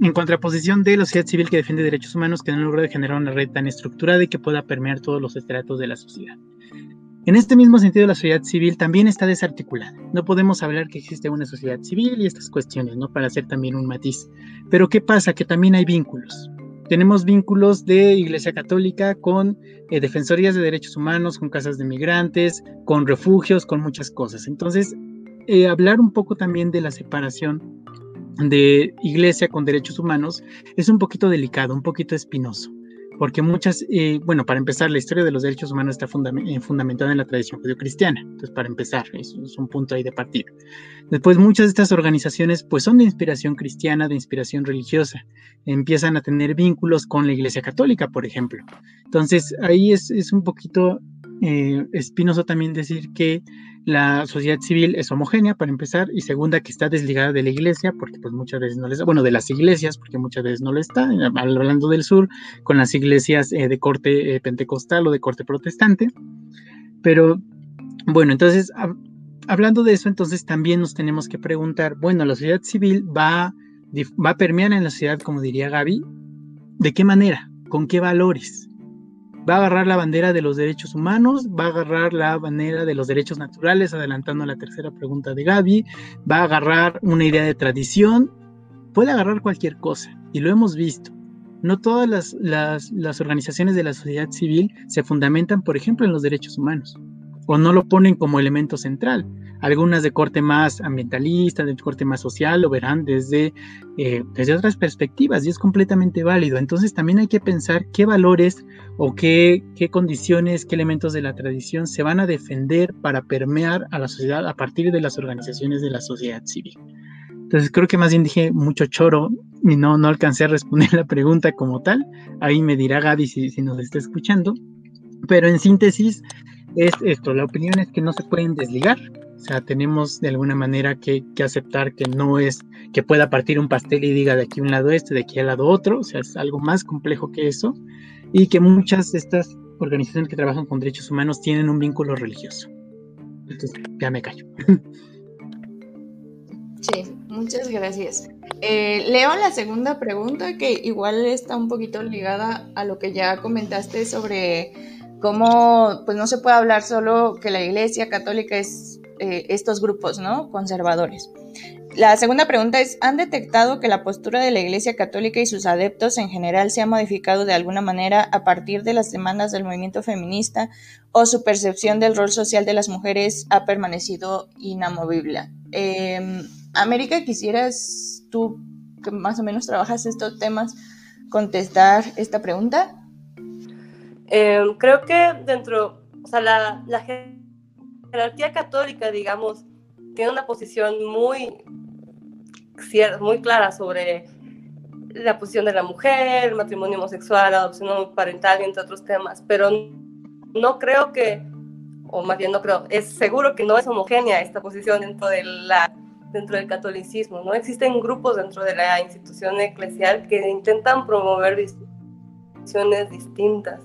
en contraposición de la sociedad civil que defiende derechos humanos, que no logra generar una red tan estructurada y que pueda permear todos los estratos de la sociedad. En este mismo sentido, la sociedad civil también está desarticulada. No podemos hablar que existe una sociedad civil y estas cuestiones, ¿no? Para hacer también un matiz. Pero ¿qué pasa? Que también hay vínculos. Tenemos vínculos de Iglesia Católica con eh, defensorías de derechos humanos, con casas de migrantes, con refugios, con muchas cosas. Entonces, eh, hablar un poco también de la separación de Iglesia con derechos humanos es un poquito delicado, un poquito espinoso porque muchas, eh, bueno, para empezar, la historia de los derechos humanos está eh, fundamentada en la tradición judio-cristiana, entonces para empezar, es, es, un punto ahí de partida. Después, muchas de estas organizaciones pues son de inspiración cristiana, de inspiración religiosa, empiezan a tener vínculos con la Iglesia Católica, por ejemplo. Entonces, ahí es, es un poquito eh, espinoso también decir que la sociedad civil es homogénea, para empezar, y segunda, que está desligada de la iglesia, porque pues muchas veces no les, bueno, de las iglesias, porque muchas veces no lo está, hablando del sur, con las iglesias eh, de corte eh, pentecostal o de corte protestante. Pero, bueno, entonces, hablando de eso, entonces también nos tenemos que preguntar, bueno, la sociedad civil va, va a permear en la sociedad, como diría Gaby, ¿de qué manera? ¿Con qué valores? Va a agarrar la bandera de los derechos humanos, va a agarrar la bandera de los derechos naturales, adelantando la tercera pregunta de Gaby, va a agarrar una idea de tradición, puede agarrar cualquier cosa, y lo hemos visto. No todas las, las, organizaciones de la sociedad civil se fundamentan, por ejemplo, en los derechos humanos, o no lo ponen como elemento central algunas de corte más ambientalista, de corte más social, lo verán desde, eh, desde otras perspectivas y es completamente válido. Entonces también hay que pensar qué valores o qué, qué condiciones, qué elementos de la tradición se van a defender para permear a la sociedad a partir de las organizaciones de la sociedad civil. Entonces creo que más bien dije mucho choro y no, no alcancé a responder la pregunta como tal. Ahí me dirá Gaby si, si nos está escuchando. Pero en síntesis es esto, la opinión es que no se pueden desligar, o sea, tenemos de alguna manera que, aceptar que no es que pueda partir un pastel y diga de aquí un lado este, de aquí al lado otro, o sea, es algo más complejo que eso, y que muchas de estas organizaciones que trabajan con derechos humanos tienen un vínculo religioso. Entonces, ya me callo. Sí, muchas gracias. Eh, leo la segunda pregunta que igual está un poquito ligada a lo que ya comentaste sobre cómo pues no se puede hablar solo que la Iglesia Católica es eh, estos grupos ¿no? conservadores. La segunda pregunta es, ¿han detectado que la postura de la Iglesia Católica y sus adeptos en general se ha modificado de alguna manera a partir de las demandas del movimiento feminista o su percepción del rol social de las mujeres ha permanecido inamovible? Em, América, ¿quisieras tú, que más o menos trabajas estos temas, contestar esta pregunta? Em, creo que dentro, o sea, la, la jerarquía católica, digamos, tiene una posición muy, muy clara sobre la posición de la mujer, el matrimonio homosexual, adopción parental entre otros temas, pero no creo que, o más bien no creo, es seguro que no es homogénea esta posición dentro, de la, dentro del catolicismo, ¿no? Existen grupos dentro de la institución eclesial que intentan promover visiones distintas.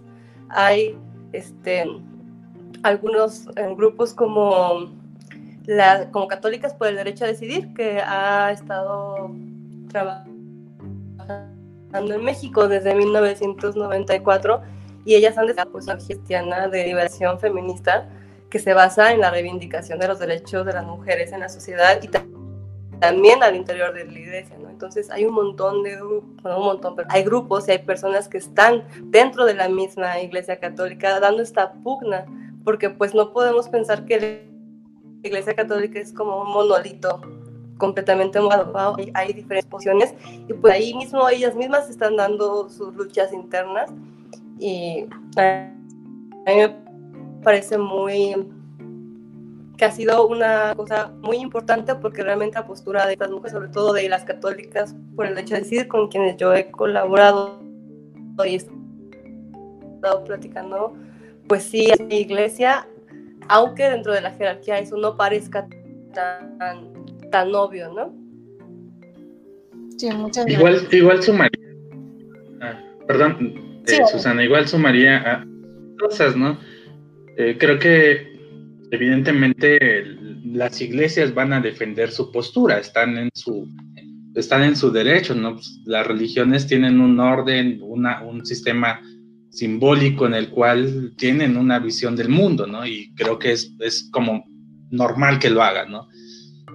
Hay, este, algunos grupos como, la, como Católicas por el Derecho a Decidir, que ha estado trabajando en México desde 1994 y ellas han desarrollado pues, una cristiana de liberación feminista que se basa en la reivindicación de los derechos de las mujeres en la sociedad y también al interior de la iglesia, ¿no? Entonces hay un montón de grupos, un montón, pero hay grupos y hay personas que están dentro de la misma iglesia católica dando esta pugna porque pues no podemos pensar que la Iglesia Católica es como un monolito completamente homologado, hay diferentes posiciones y pues ahí mismo ellas mismas están dando sus luchas internas y a mí me parece muy que ha sido una cosa muy importante porque realmente la postura de estas mujeres, sobre todo de las católicas, por el hecho de decir con quienes yo he colaborado y he estado platicando, pues sí, la iglesia, aunque dentro de la jerarquía eso no parezca tan, tan obvio, ¿no? Sí, muchas gracias. Igual, igual sumaría, ah, perdón, eh, Susana, igual sumaría a cosas, ¿no? Eh, creo que evidentemente las iglesias van a defender su postura, están en su, están en su derecho, ¿no? Pues, las religiones tienen un orden, una, un sistema simbólico en el cual tienen una visión del mundo, ¿no? Y creo que es, es como normal que lo hagan, ¿no?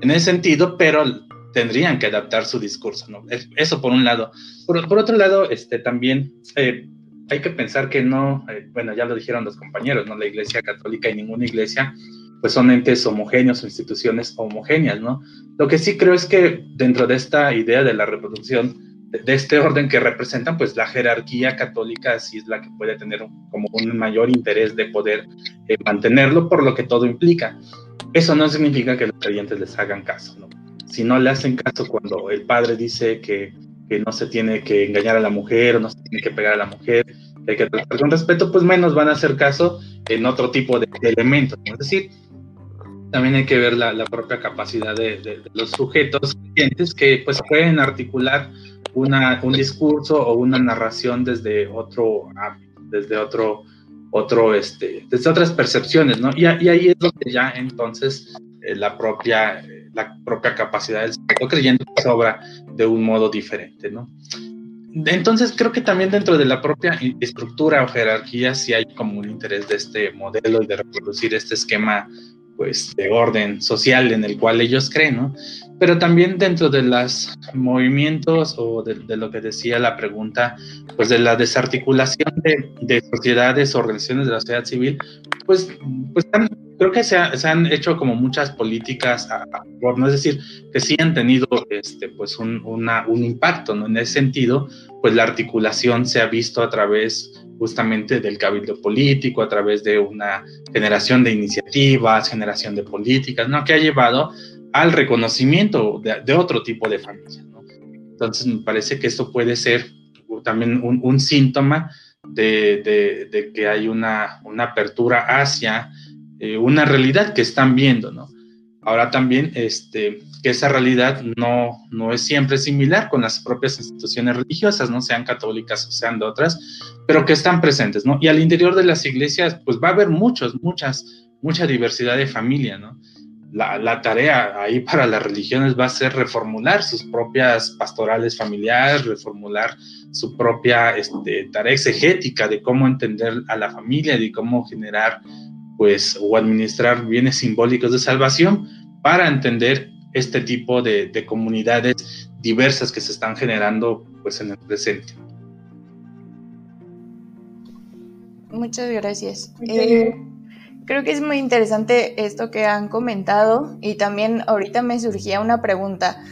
En ese sentido, pero tendrían que adaptar su discurso, ¿no? Eso por un lado. Por, por otro lado, este, también eh, hay que pensar que no, eh, bueno, ya lo dijeron los compañeros, ¿no? La Iglesia Católica y ninguna iglesia, pues son entes homogéneos o instituciones homogéneas, ¿no? Lo que sí creo es que dentro de esta idea de la reproducción, de, este orden que representan, pues la jerarquía católica sí es la que puede tener como un mayor interés de poder eh, mantenerlo por lo que todo implica. Eso no significa que los creyentes les hagan caso, ¿no? Si no le hacen caso cuando el padre dice que que no se tiene que engañar a la mujer o no se tiene que pegar a la mujer, hay que tratar con respeto, pues menos van a hacer caso en otro tipo de, elementos. Es decir, también hay que ver la, la propia capacidad de, de, los sujetos clientes que pues pueden articular un discurso o una narración desde otro desde otro otro este desde otras percepciones no y, y ahí es donde ya entonces eh, la propia la propia capacidad del sujeto creyendo que obra de un modo diferente, ¿no? Entonces creo que también dentro de la propia estructura o jerarquía sí hay como un interés de este modelo y de reproducir este esquema pues de orden social en el cual ellos creen, ¿no? Pero también dentro de los movimientos o de, lo que decía la pregunta, pues de la desarticulación de, de sociedades organizaciones de la sociedad civil, pues, pues creo que se, han hecho como muchas políticas a, favor, ¿no? Es decir, que sí han tenido este, pues un, un impacto, ¿no? En ese sentido, pues la articulación se ha visto a través justamente del cabildo político, a través de una generación de iniciativas, generación de políticas, ¿no? Que ha llevado al reconocimiento de, otro tipo de familias, ¿no? Entonces, me parece que esto puede ser también un, un síntoma de, de, de, que hay una, una apertura hacia eh, una realidad que están viendo, ¿no? Ahora también este, que esa realidad no, no es siempre similar con las propias instituciones religiosas, no sean católicas o sean de otras, pero que están presentes, ¿no? Y al interior de las iglesias, pues va a haber muchos, muchas, mucha diversidad de familia, ¿no? La, la, tarea ahí para las religiones va a ser reformular sus propias pastorales familiares, reformular su propia este, tarea exegética de cómo entender a la familia, de cómo generar pues, o administrar bienes simbólicos de salvación para entender este tipo de, comunidades diversas que se están generando pues, en el presente. Muchas gracias. Eh, creo que es muy interesante esto que han comentado y también ahorita me surgía una pregunta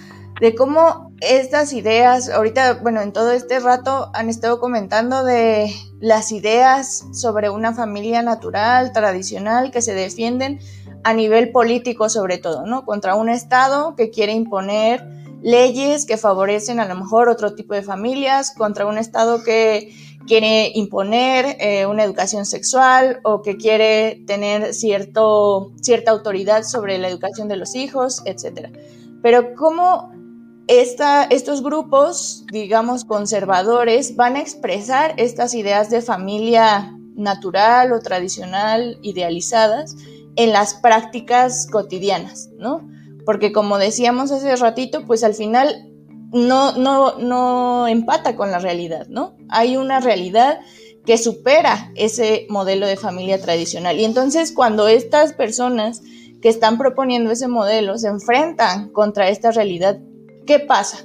de cómo estas ideas, ahorita, bueno, en todo este rato han estado comentando de las ideas sobre una familia natural, tradicional, que se defienden a nivel político sobre todo, ¿no? Contra un Estado que quiere imponer leyes que favorecen a lo mejor otro tipo de familias, contra un Estado que quiere imponer eh, una educación sexual o que quiere tener cierto, cierta autoridad sobre la educación de los hijos, etc. Pero ¿cómo estos grupos, digamos, conservadores, van a expresar estas ideas de familia natural o tradicional idealizadas en las prácticas cotidianas, ¿no? Porque como decíamos hace ratito, pues al final no, no, no empata con la realidad, ¿no? Hay una realidad que supera ese modelo de familia tradicional. Y entonces cuando estas personas que están proponiendo ese modelo se enfrentan contra esta realidad ¿Qué pasa?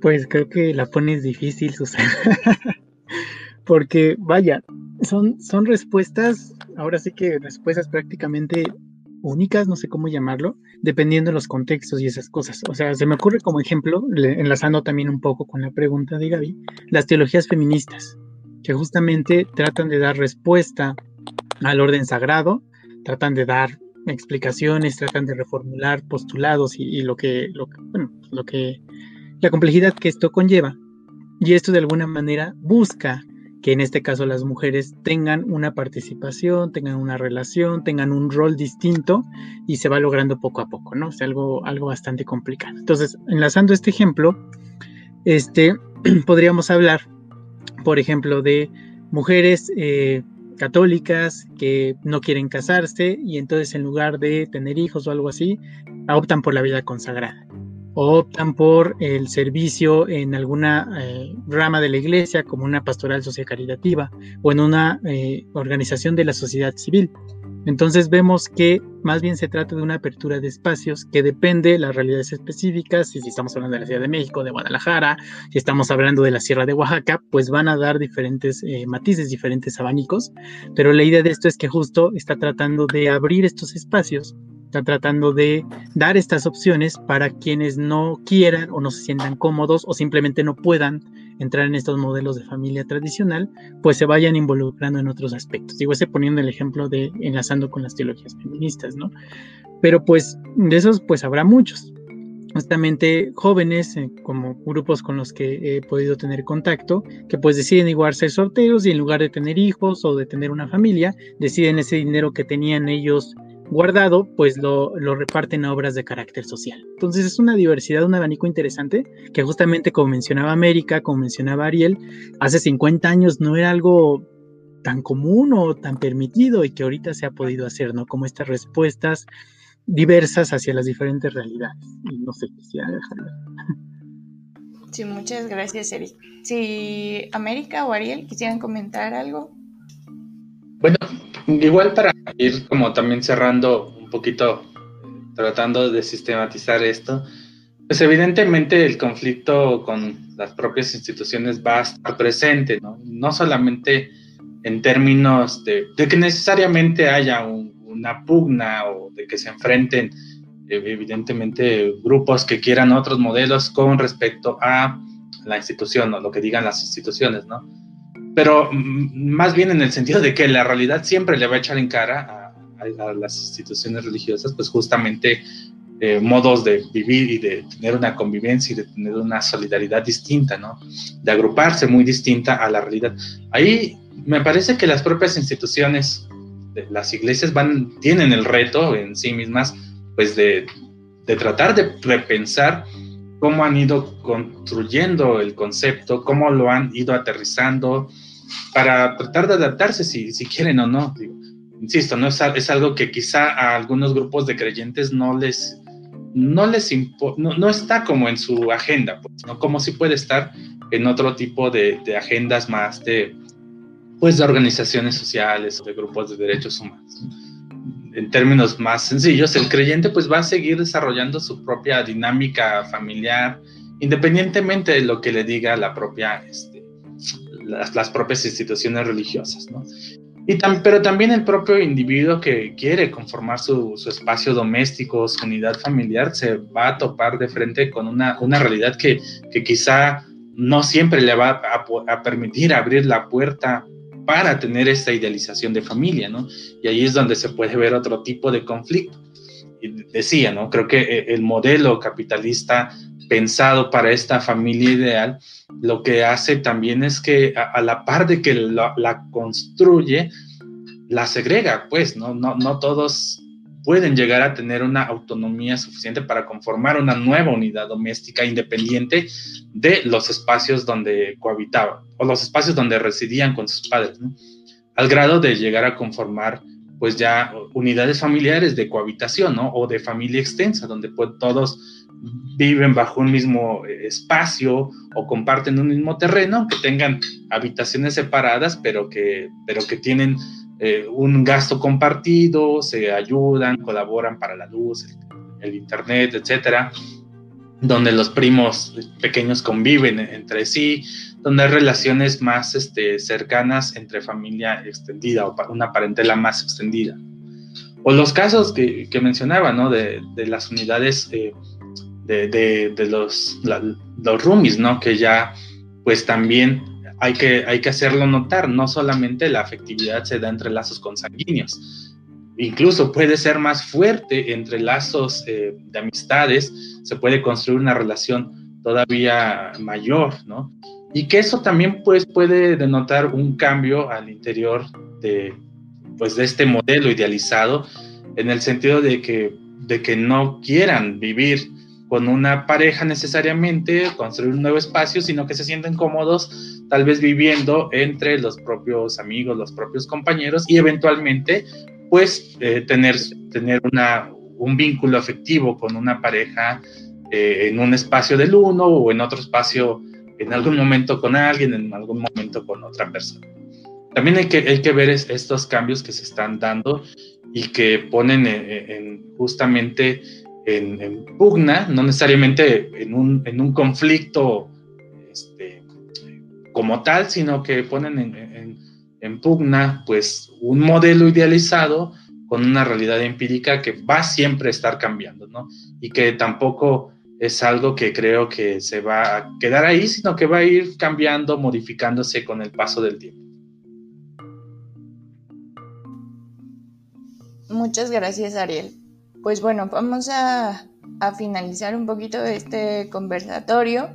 Pues creo que la pones difícil, Susana. Porque, vaya, son, son respuestas, ahora sí que respuestas prácticamente únicas, no sé cómo llamarlo, dependiendo de los contextos y esas cosas. O sea, se me ocurre como ejemplo, enlazando también un poco con la pregunta de Gaby, las teologías feministas que justamente tratan de dar respuesta al orden sagrado, tratan de dar explicaciones, tratan de reformular postulados y, lo que, lo, bueno, lo que, la complejidad que esto conlleva. Y esto de alguna manera busca que en este caso las mujeres tengan una participación, tengan una relación, tengan un rol distinto y se va logrando poco a poco, ¿no? Es algo, algo bastante complicado. Entonces, enlazando este ejemplo, este, podríamos hablar, por ejemplo, de mujeres eh, católicas que no quieren casarse y entonces en lugar de tener hijos o algo así, optan por la vida consagrada optan por el servicio en alguna eh, rama de la iglesia como una pastoral social caritativa o en una eh, organización de la sociedad civil. Entonces vemos que más bien se trata de una apertura de espacios que depende de las realidades específicas, si, estamos hablando de la Ciudad de México, de Guadalajara, si estamos hablando de la Sierra de Oaxaca, pues van a dar diferentes eh, matices, diferentes abanicos, pero la idea de esto es que justo está tratando de abrir estos espacios está tratando de dar estas opciones para quienes no quieran o no se sientan cómodos o simplemente no puedan entrar en estos modelos de familia tradicional, pues se vayan involucrando en otros aspectos. Digo, ese poniendo el ejemplo de enlazando con las teologías feministas, ¿no? Pero pues de esos pues habrá muchos. Justamente jóvenes, eh, como grupos con los que he podido tener contacto, que pues deciden igual ser solteros y en lugar de tener hijos o de tener una familia, deciden ese dinero que tenían ellos guardado, pues lo, reparten a obras de carácter social. Entonces es una diversidad, un abanico interesante, que justamente como mencionaba América, como mencionaba Ariel, hace 50 años no era algo tan común o tan permitido y que ahorita se ha podido hacer, ¿no? Como estas respuestas diversas hacia las diferentes realidades. no sé, quisiera dejarlo. Sí, muchas gracias, Eric. Si América o Ariel quisieran comentar algo. Bueno, igual para ir como también cerrando un poquito, tratando de sistematizar esto, pues evidentemente el conflicto con las propias instituciones va a estar presente, ¿no? No solamente en términos de, que necesariamente haya una pugna o de que se enfrenten evidentemente grupos que quieran otros modelos con respecto a la institución o lo que digan las instituciones, ¿no? Pero mm, más bien en el sentido de que la realidad siempre le va a echar en cara a, las instituciones religiosas, pues justamente eh, modos de vivir y de tener una convivencia y de tener una solidaridad distinta, ¿no? De agruparse muy distinta a la realidad. Ahí me parece que las propias instituciones, las iglesias van, tienen el reto en sí mismas, pues de, de tratar de repensar cómo han ido construyendo el concepto, cómo lo han ido aterrizando, para tratar de adaptarse si, quieren o no. insisto, no es, algo que quizá a algunos grupos de creyentes no les, no les no, está como en su agenda, pues, ¿no? Como si puede estar en otro tipo de, agendas más de, pues, organizaciones sociales de grupos de derechos humanos. En términos más sencillos, el creyente pues va a seguir desarrollando su propia dinámica familiar, independientemente de lo que le diga la propia este, las, propias instituciones religiosas, ¿no? Y pero también el propio individuo que quiere conformar su, espacio doméstico, su unidad familiar, se va a topar de frente con una, una realidad que, que quizá no siempre le va a, permitir abrir la puerta para tener esta idealización de familia, ¿no? Y ahí es donde se puede ver otro tipo de conflicto. Decía, ¿no? Creo que eh, el modelo capitalista pensado para esta familia ideal, lo que hace también es que a, la par de que la, construye, la segrega, pues, ¿no? No, no todos pueden llegar a tener una autonomía suficiente para conformar una nueva unidad doméstica independiente de los espacios donde cohabitaban o los espacios donde residían con sus padres, al grado de llegar a conformar pues ya unidades familiares de cohabitación, ¿no? O de familia extensa, donde pues, todos viven bajo un mismo eh, espacio o comparten un mismo terreno, que tengan habitaciones separadas, pero que, pero que tienen eh, un gasto compartido, se ayudan, colaboran para la luz, el, internet, etcétera, donde los primos pequeños conviven entre sí, donde hay relaciones más este, cercanas entre familia extendida o una parentela más extendida. O los casos que, mencionaba, ¿no? De, las unidades eh, de, los, los roomies, ¿no? Que ya pues también hay que, hay que hacerlo notar, no solamente la afectividad se da entre lazos consanguíneos, incluso puede ser más fuerte entre lazos eh, de amistades, se puede construir una relación todavía mayor, ¿no? Y que eso también pues puede denotar un cambio al interior de, pues, de este modelo idealizado, en el sentido de que, de que no quieran vivir con una pareja necesariamente, construir un nuevo espacio, sino que se sienten cómodos tal vez viviendo entre los propios amigos, los propios compañeros y eventualmente pues eh, tener, tener una, un vínculo afectivo con una pareja eh, en un espacio del uno o en otro espacio en algún momento con alguien, en algún momento con otra persona. También hay que, hay que ver estos cambios que se están dando y que ponen en, justamente en, pugna, no necesariamente en un, en un conflicto este, como tal, sino que ponen en, en, pugna pues un modelo idealizado con una realidad empírica que va siempre a estar cambiando, ¿no? Y que tampoco es algo que creo que se va a quedar ahí, sino que va a ir cambiando, modificándose con el paso del tiempo. Muchas gracias, Ariel. Pues bueno, vamos a, finalizar un poquito este conversatorio.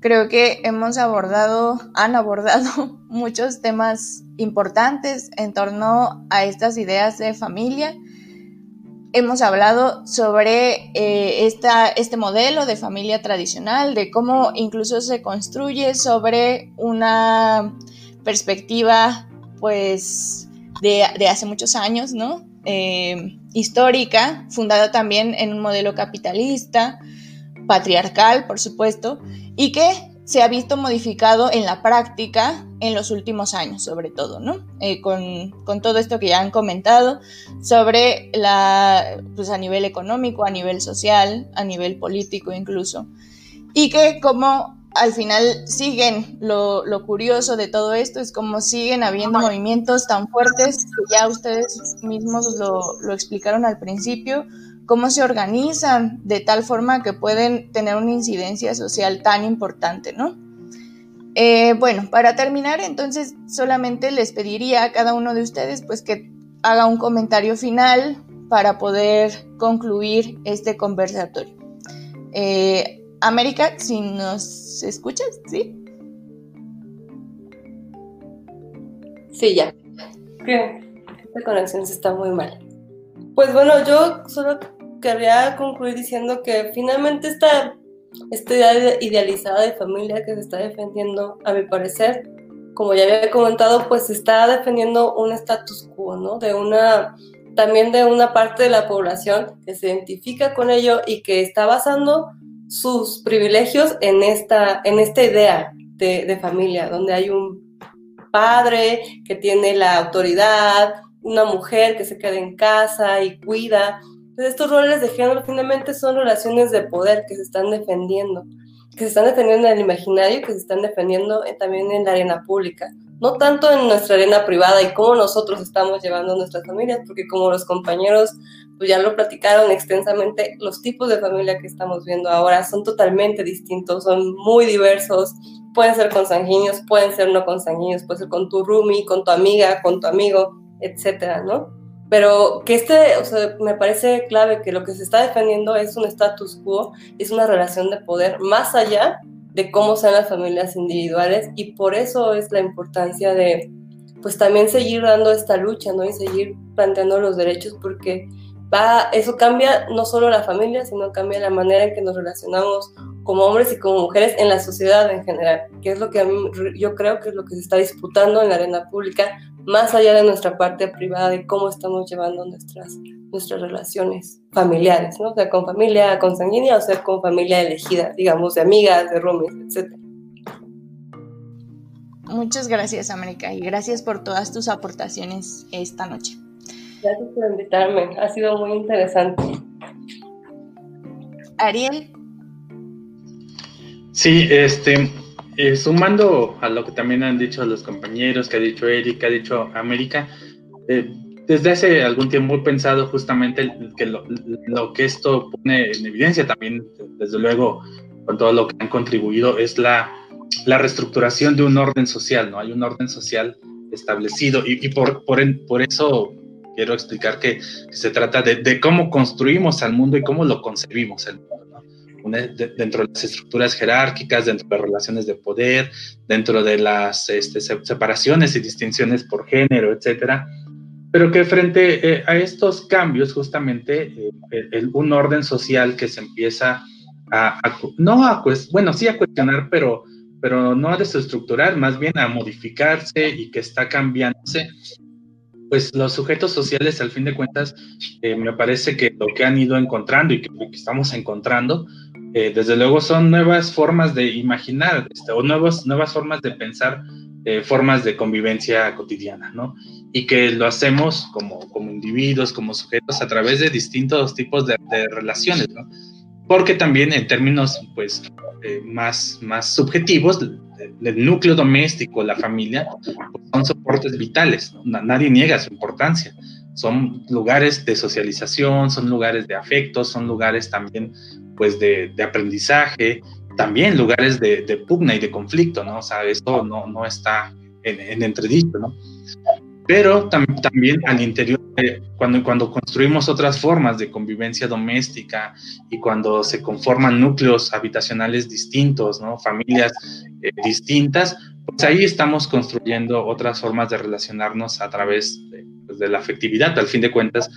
Creo que hemos abordado, han abordado muchos temas importantes en torno a estas ideas de familia. Hemos hablado sobre eh, esta, este modelo de familia tradicional, de cómo incluso se construye sobre una perspectiva, pues, de, hace muchos años, ¿no? Eh, histórica, fundada también en un modelo capitalista, patriarcal, por supuesto, y que se ha visto modificado en la práctica en los últimos años, sobre todo, ¿no? Eh, con, con, todo esto que ya han comentado sobre la, pues a nivel económico, a nivel social, a nivel político incluso, y que como al final siguen, lo, curioso de todo esto es como siguen habiendo movimientos tan fuertes que ya ustedes mismos lo, explicaron al principio, cómo se organizan de tal forma que pueden tener una incidencia social tan importante, ¿no? Eh, bueno, para terminar, entonces solamente les pediría a cada uno de ustedes pues que haga un comentario final para poder concluir este conversatorio. Eh, América, si nos escuchas, ¿sí? Sí, ya. ¿Qué? Esta conexión está muy mal. Pues bueno, yo solo querría concluir diciendo que finalmente esta, esta idea idealizada de familia que se está defendiendo, a mi parecer, como ya había comentado, pues está defendiendo un status quo, ¿no? De una, también de una parte de la población que se identifica con ello y que está basando sus privilegios en esta, en esta idea de, familia, donde hay un padre que tiene la autoridad, una mujer que se queda en casa y cuida. Entonces, estos roles de género finalmente son relaciones de poder que se están defendiendo, que se están defendiendo en el imaginario, que se están defendiendo también en la arena pública. No tanto en nuestra arena privada y cómo nosotros estamos llevando nuestras familias, porque como los compañeros pues ya lo platicaron extensamente, los tipos de familia que estamos viendo ahora son totalmente distintos, son muy diversos, pueden ser consanguíneos, pueden ser no consanguíneos, puede ser con tu roomie, con tu amiga, con tu amigo, etcétera, ¿no? Pero que este, o sea, me parece clave que lo que se está defendiendo es un status quo, es una relación de poder más allá de cómo sean las familias individuales y por eso es la importancia de, pues también seguir dando esta lucha, ¿no? Y seguir planteando los derechos porque eso cambia no solo la familia, sino cambia la manera en que nos relacionamos como hombres y como mujeres en la sociedad en general, que es lo que a mí, yo creo que es lo que se está disputando en la arena pública, más allá de nuestra parte privada, de cómo estamos llevando nuestras, nuestras relaciones familiares, ¿no? O sea, con familia consanguínea o sea, con familia elegida, digamos, de amigas, de roomies, etc. Muchas gracias, América, y gracias por todas tus aportaciones esta noche. Gracias por invitarme, ha sido muy interesante. Ariel. Sí, este, eh, sumando a lo que también han dicho los compañeros, que ha dicho Eric, que ha dicho América, eh, desde hace algún tiempo he pensado justamente que lo, que esto pone en evidencia también, desde luego, con todo lo que han contribuido, es la, la reestructuración de un orden social, ¿no? Hay un orden social establecido y, por, por, por, eso quiero explicar que, se trata de, cómo construimos al mundo y cómo lo concebimos el mundo, ¿no? dentro de las estructuras jerárquicas, dentro de relaciones de poder, dentro de las este, separaciones y distinciones por género, etcétera, pero que frente eh, a estos cambios, justamente, eh, un orden social que se empieza a, no a, bueno, sí a cuestionar, pero, pero no a desestructurar, más bien a modificarse y que está cambiándose, pues los sujetos sociales, al fin de cuentas, eh, me parece que lo que han ido encontrando y que, estamos encontrando, desde luego son nuevas formas de imaginar este, o nuevas, nuevas formas de pensar formas de convivencia cotidiana, ¿no? Y que lo hacemos como, como individuos, como sujetos, a través de distintos tipos de, relaciones, ¿no? Porque también en términos, pues, eh, más, más subjetivos, el núcleo doméstico, la familia, pues, son soportes vitales, nadie niega su importancia. Son lugares de socialización, son lugares de afecto, son lugares también, pues, de, de aprendizaje, también lugares de, de, pugna y de conflicto, ¿no? O sea, esto no, no está en, en entredicho, ¿no? Pero también al interior, cuando, cuando construimos otras formas de convivencia doméstica y cuando se conforman núcleos habitacionales distintos, ¿no? familias eh, distintas, pues ahí estamos construyendo otras formas de relacionarnos a través de, pues, la afectividad. Al fin de cuentas,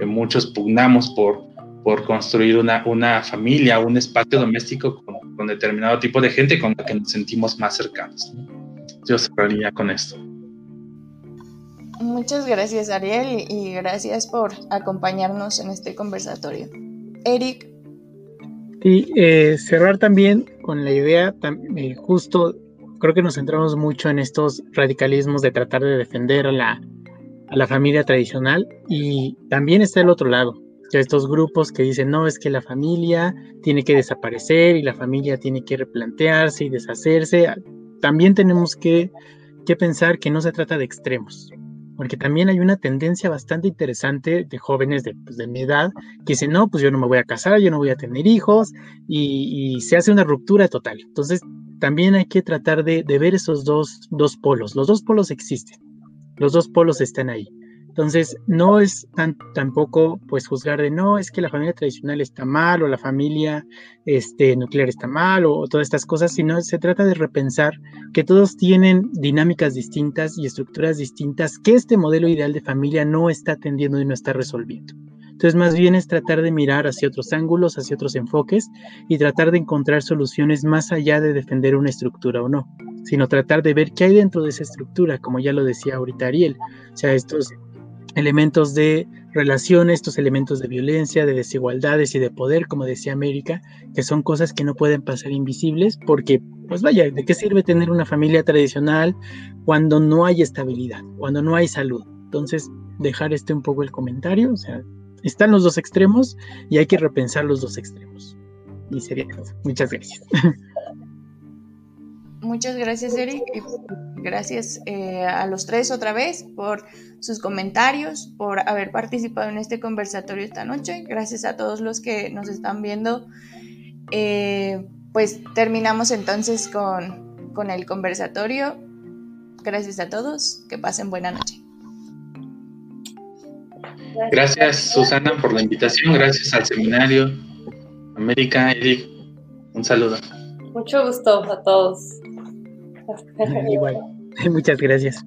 eh, muchos pugnamos por, por construir una, una familia, un espacio doméstico con, determinado tipo de gente con la que nos sentimos más cercanos. Yo cerraría con esto. Muchas gracias Ariel y gracias por acompañarnos en este conversatorio. Eric. Sí, eh, cerrar también con la idea, eh, justo creo que nos centramos mucho en estos radicalismos de tratar de defender a la, la familia tradicional y también está el otro lado, estos grupos que dicen, no, es que la familia tiene que desaparecer y la familia tiene que replantearse y deshacerse. También tenemos que, que pensar que no se trata de extremos porque también hay una tendencia bastante interesante de jóvenes de, pues, de, mi edad que dicen, no, pues yo no me voy a casar, yo no voy a tener hijos, y, se hace una ruptura total. Entonces, también hay que tratar de, ver esos dos polos. Los dos polos existen, los dos polos están ahí. Entonces, no es tan, tampoco pues juzgar de no, es que la familia tradicional está mal o la familia este, nuclear está mal o, todas estas cosas, sino se trata de repensar que todos tienen dinámicas distintas y estructuras distintas que este modelo ideal de familia no está atendiendo y no está resolviendo. Entonces, más bien es tratar de mirar hacia otros ángulos, hacia otros enfoques y tratar de encontrar soluciones más allá de defender una estructura o no, sino tratar de ver qué hay dentro de esa estructura, como ya lo decía ahorita Ariel. O sea, estos elementos de relación, estos elementos de violencia, de desigualdades y de poder, como decía América, que son cosas que no pueden pasar invisibles porque, pues vaya, ¿de qué sirve tener una familia tradicional cuando no hay estabilidad, cuando no hay salud? Entonces, dejar este un poco el comentario, o sea, están los dos extremos y hay que repensar los dos extremos. Y sería todo. Muchas gracias. Muchas gracias, Eric. Gracias eh, a los tres otra vez por sus comentarios, por haber participado en este conversatorio esta noche. Gracias a todos los que nos están viendo. Eh, pues terminamos entonces con, con el conversatorio. Gracias a todos. Que pasen buena noche. Gracias, Susana, por la invitación. Gracias al seminario. América, Eric, un saludo. Mucho gusto a todos. Igual. Muchas gracias.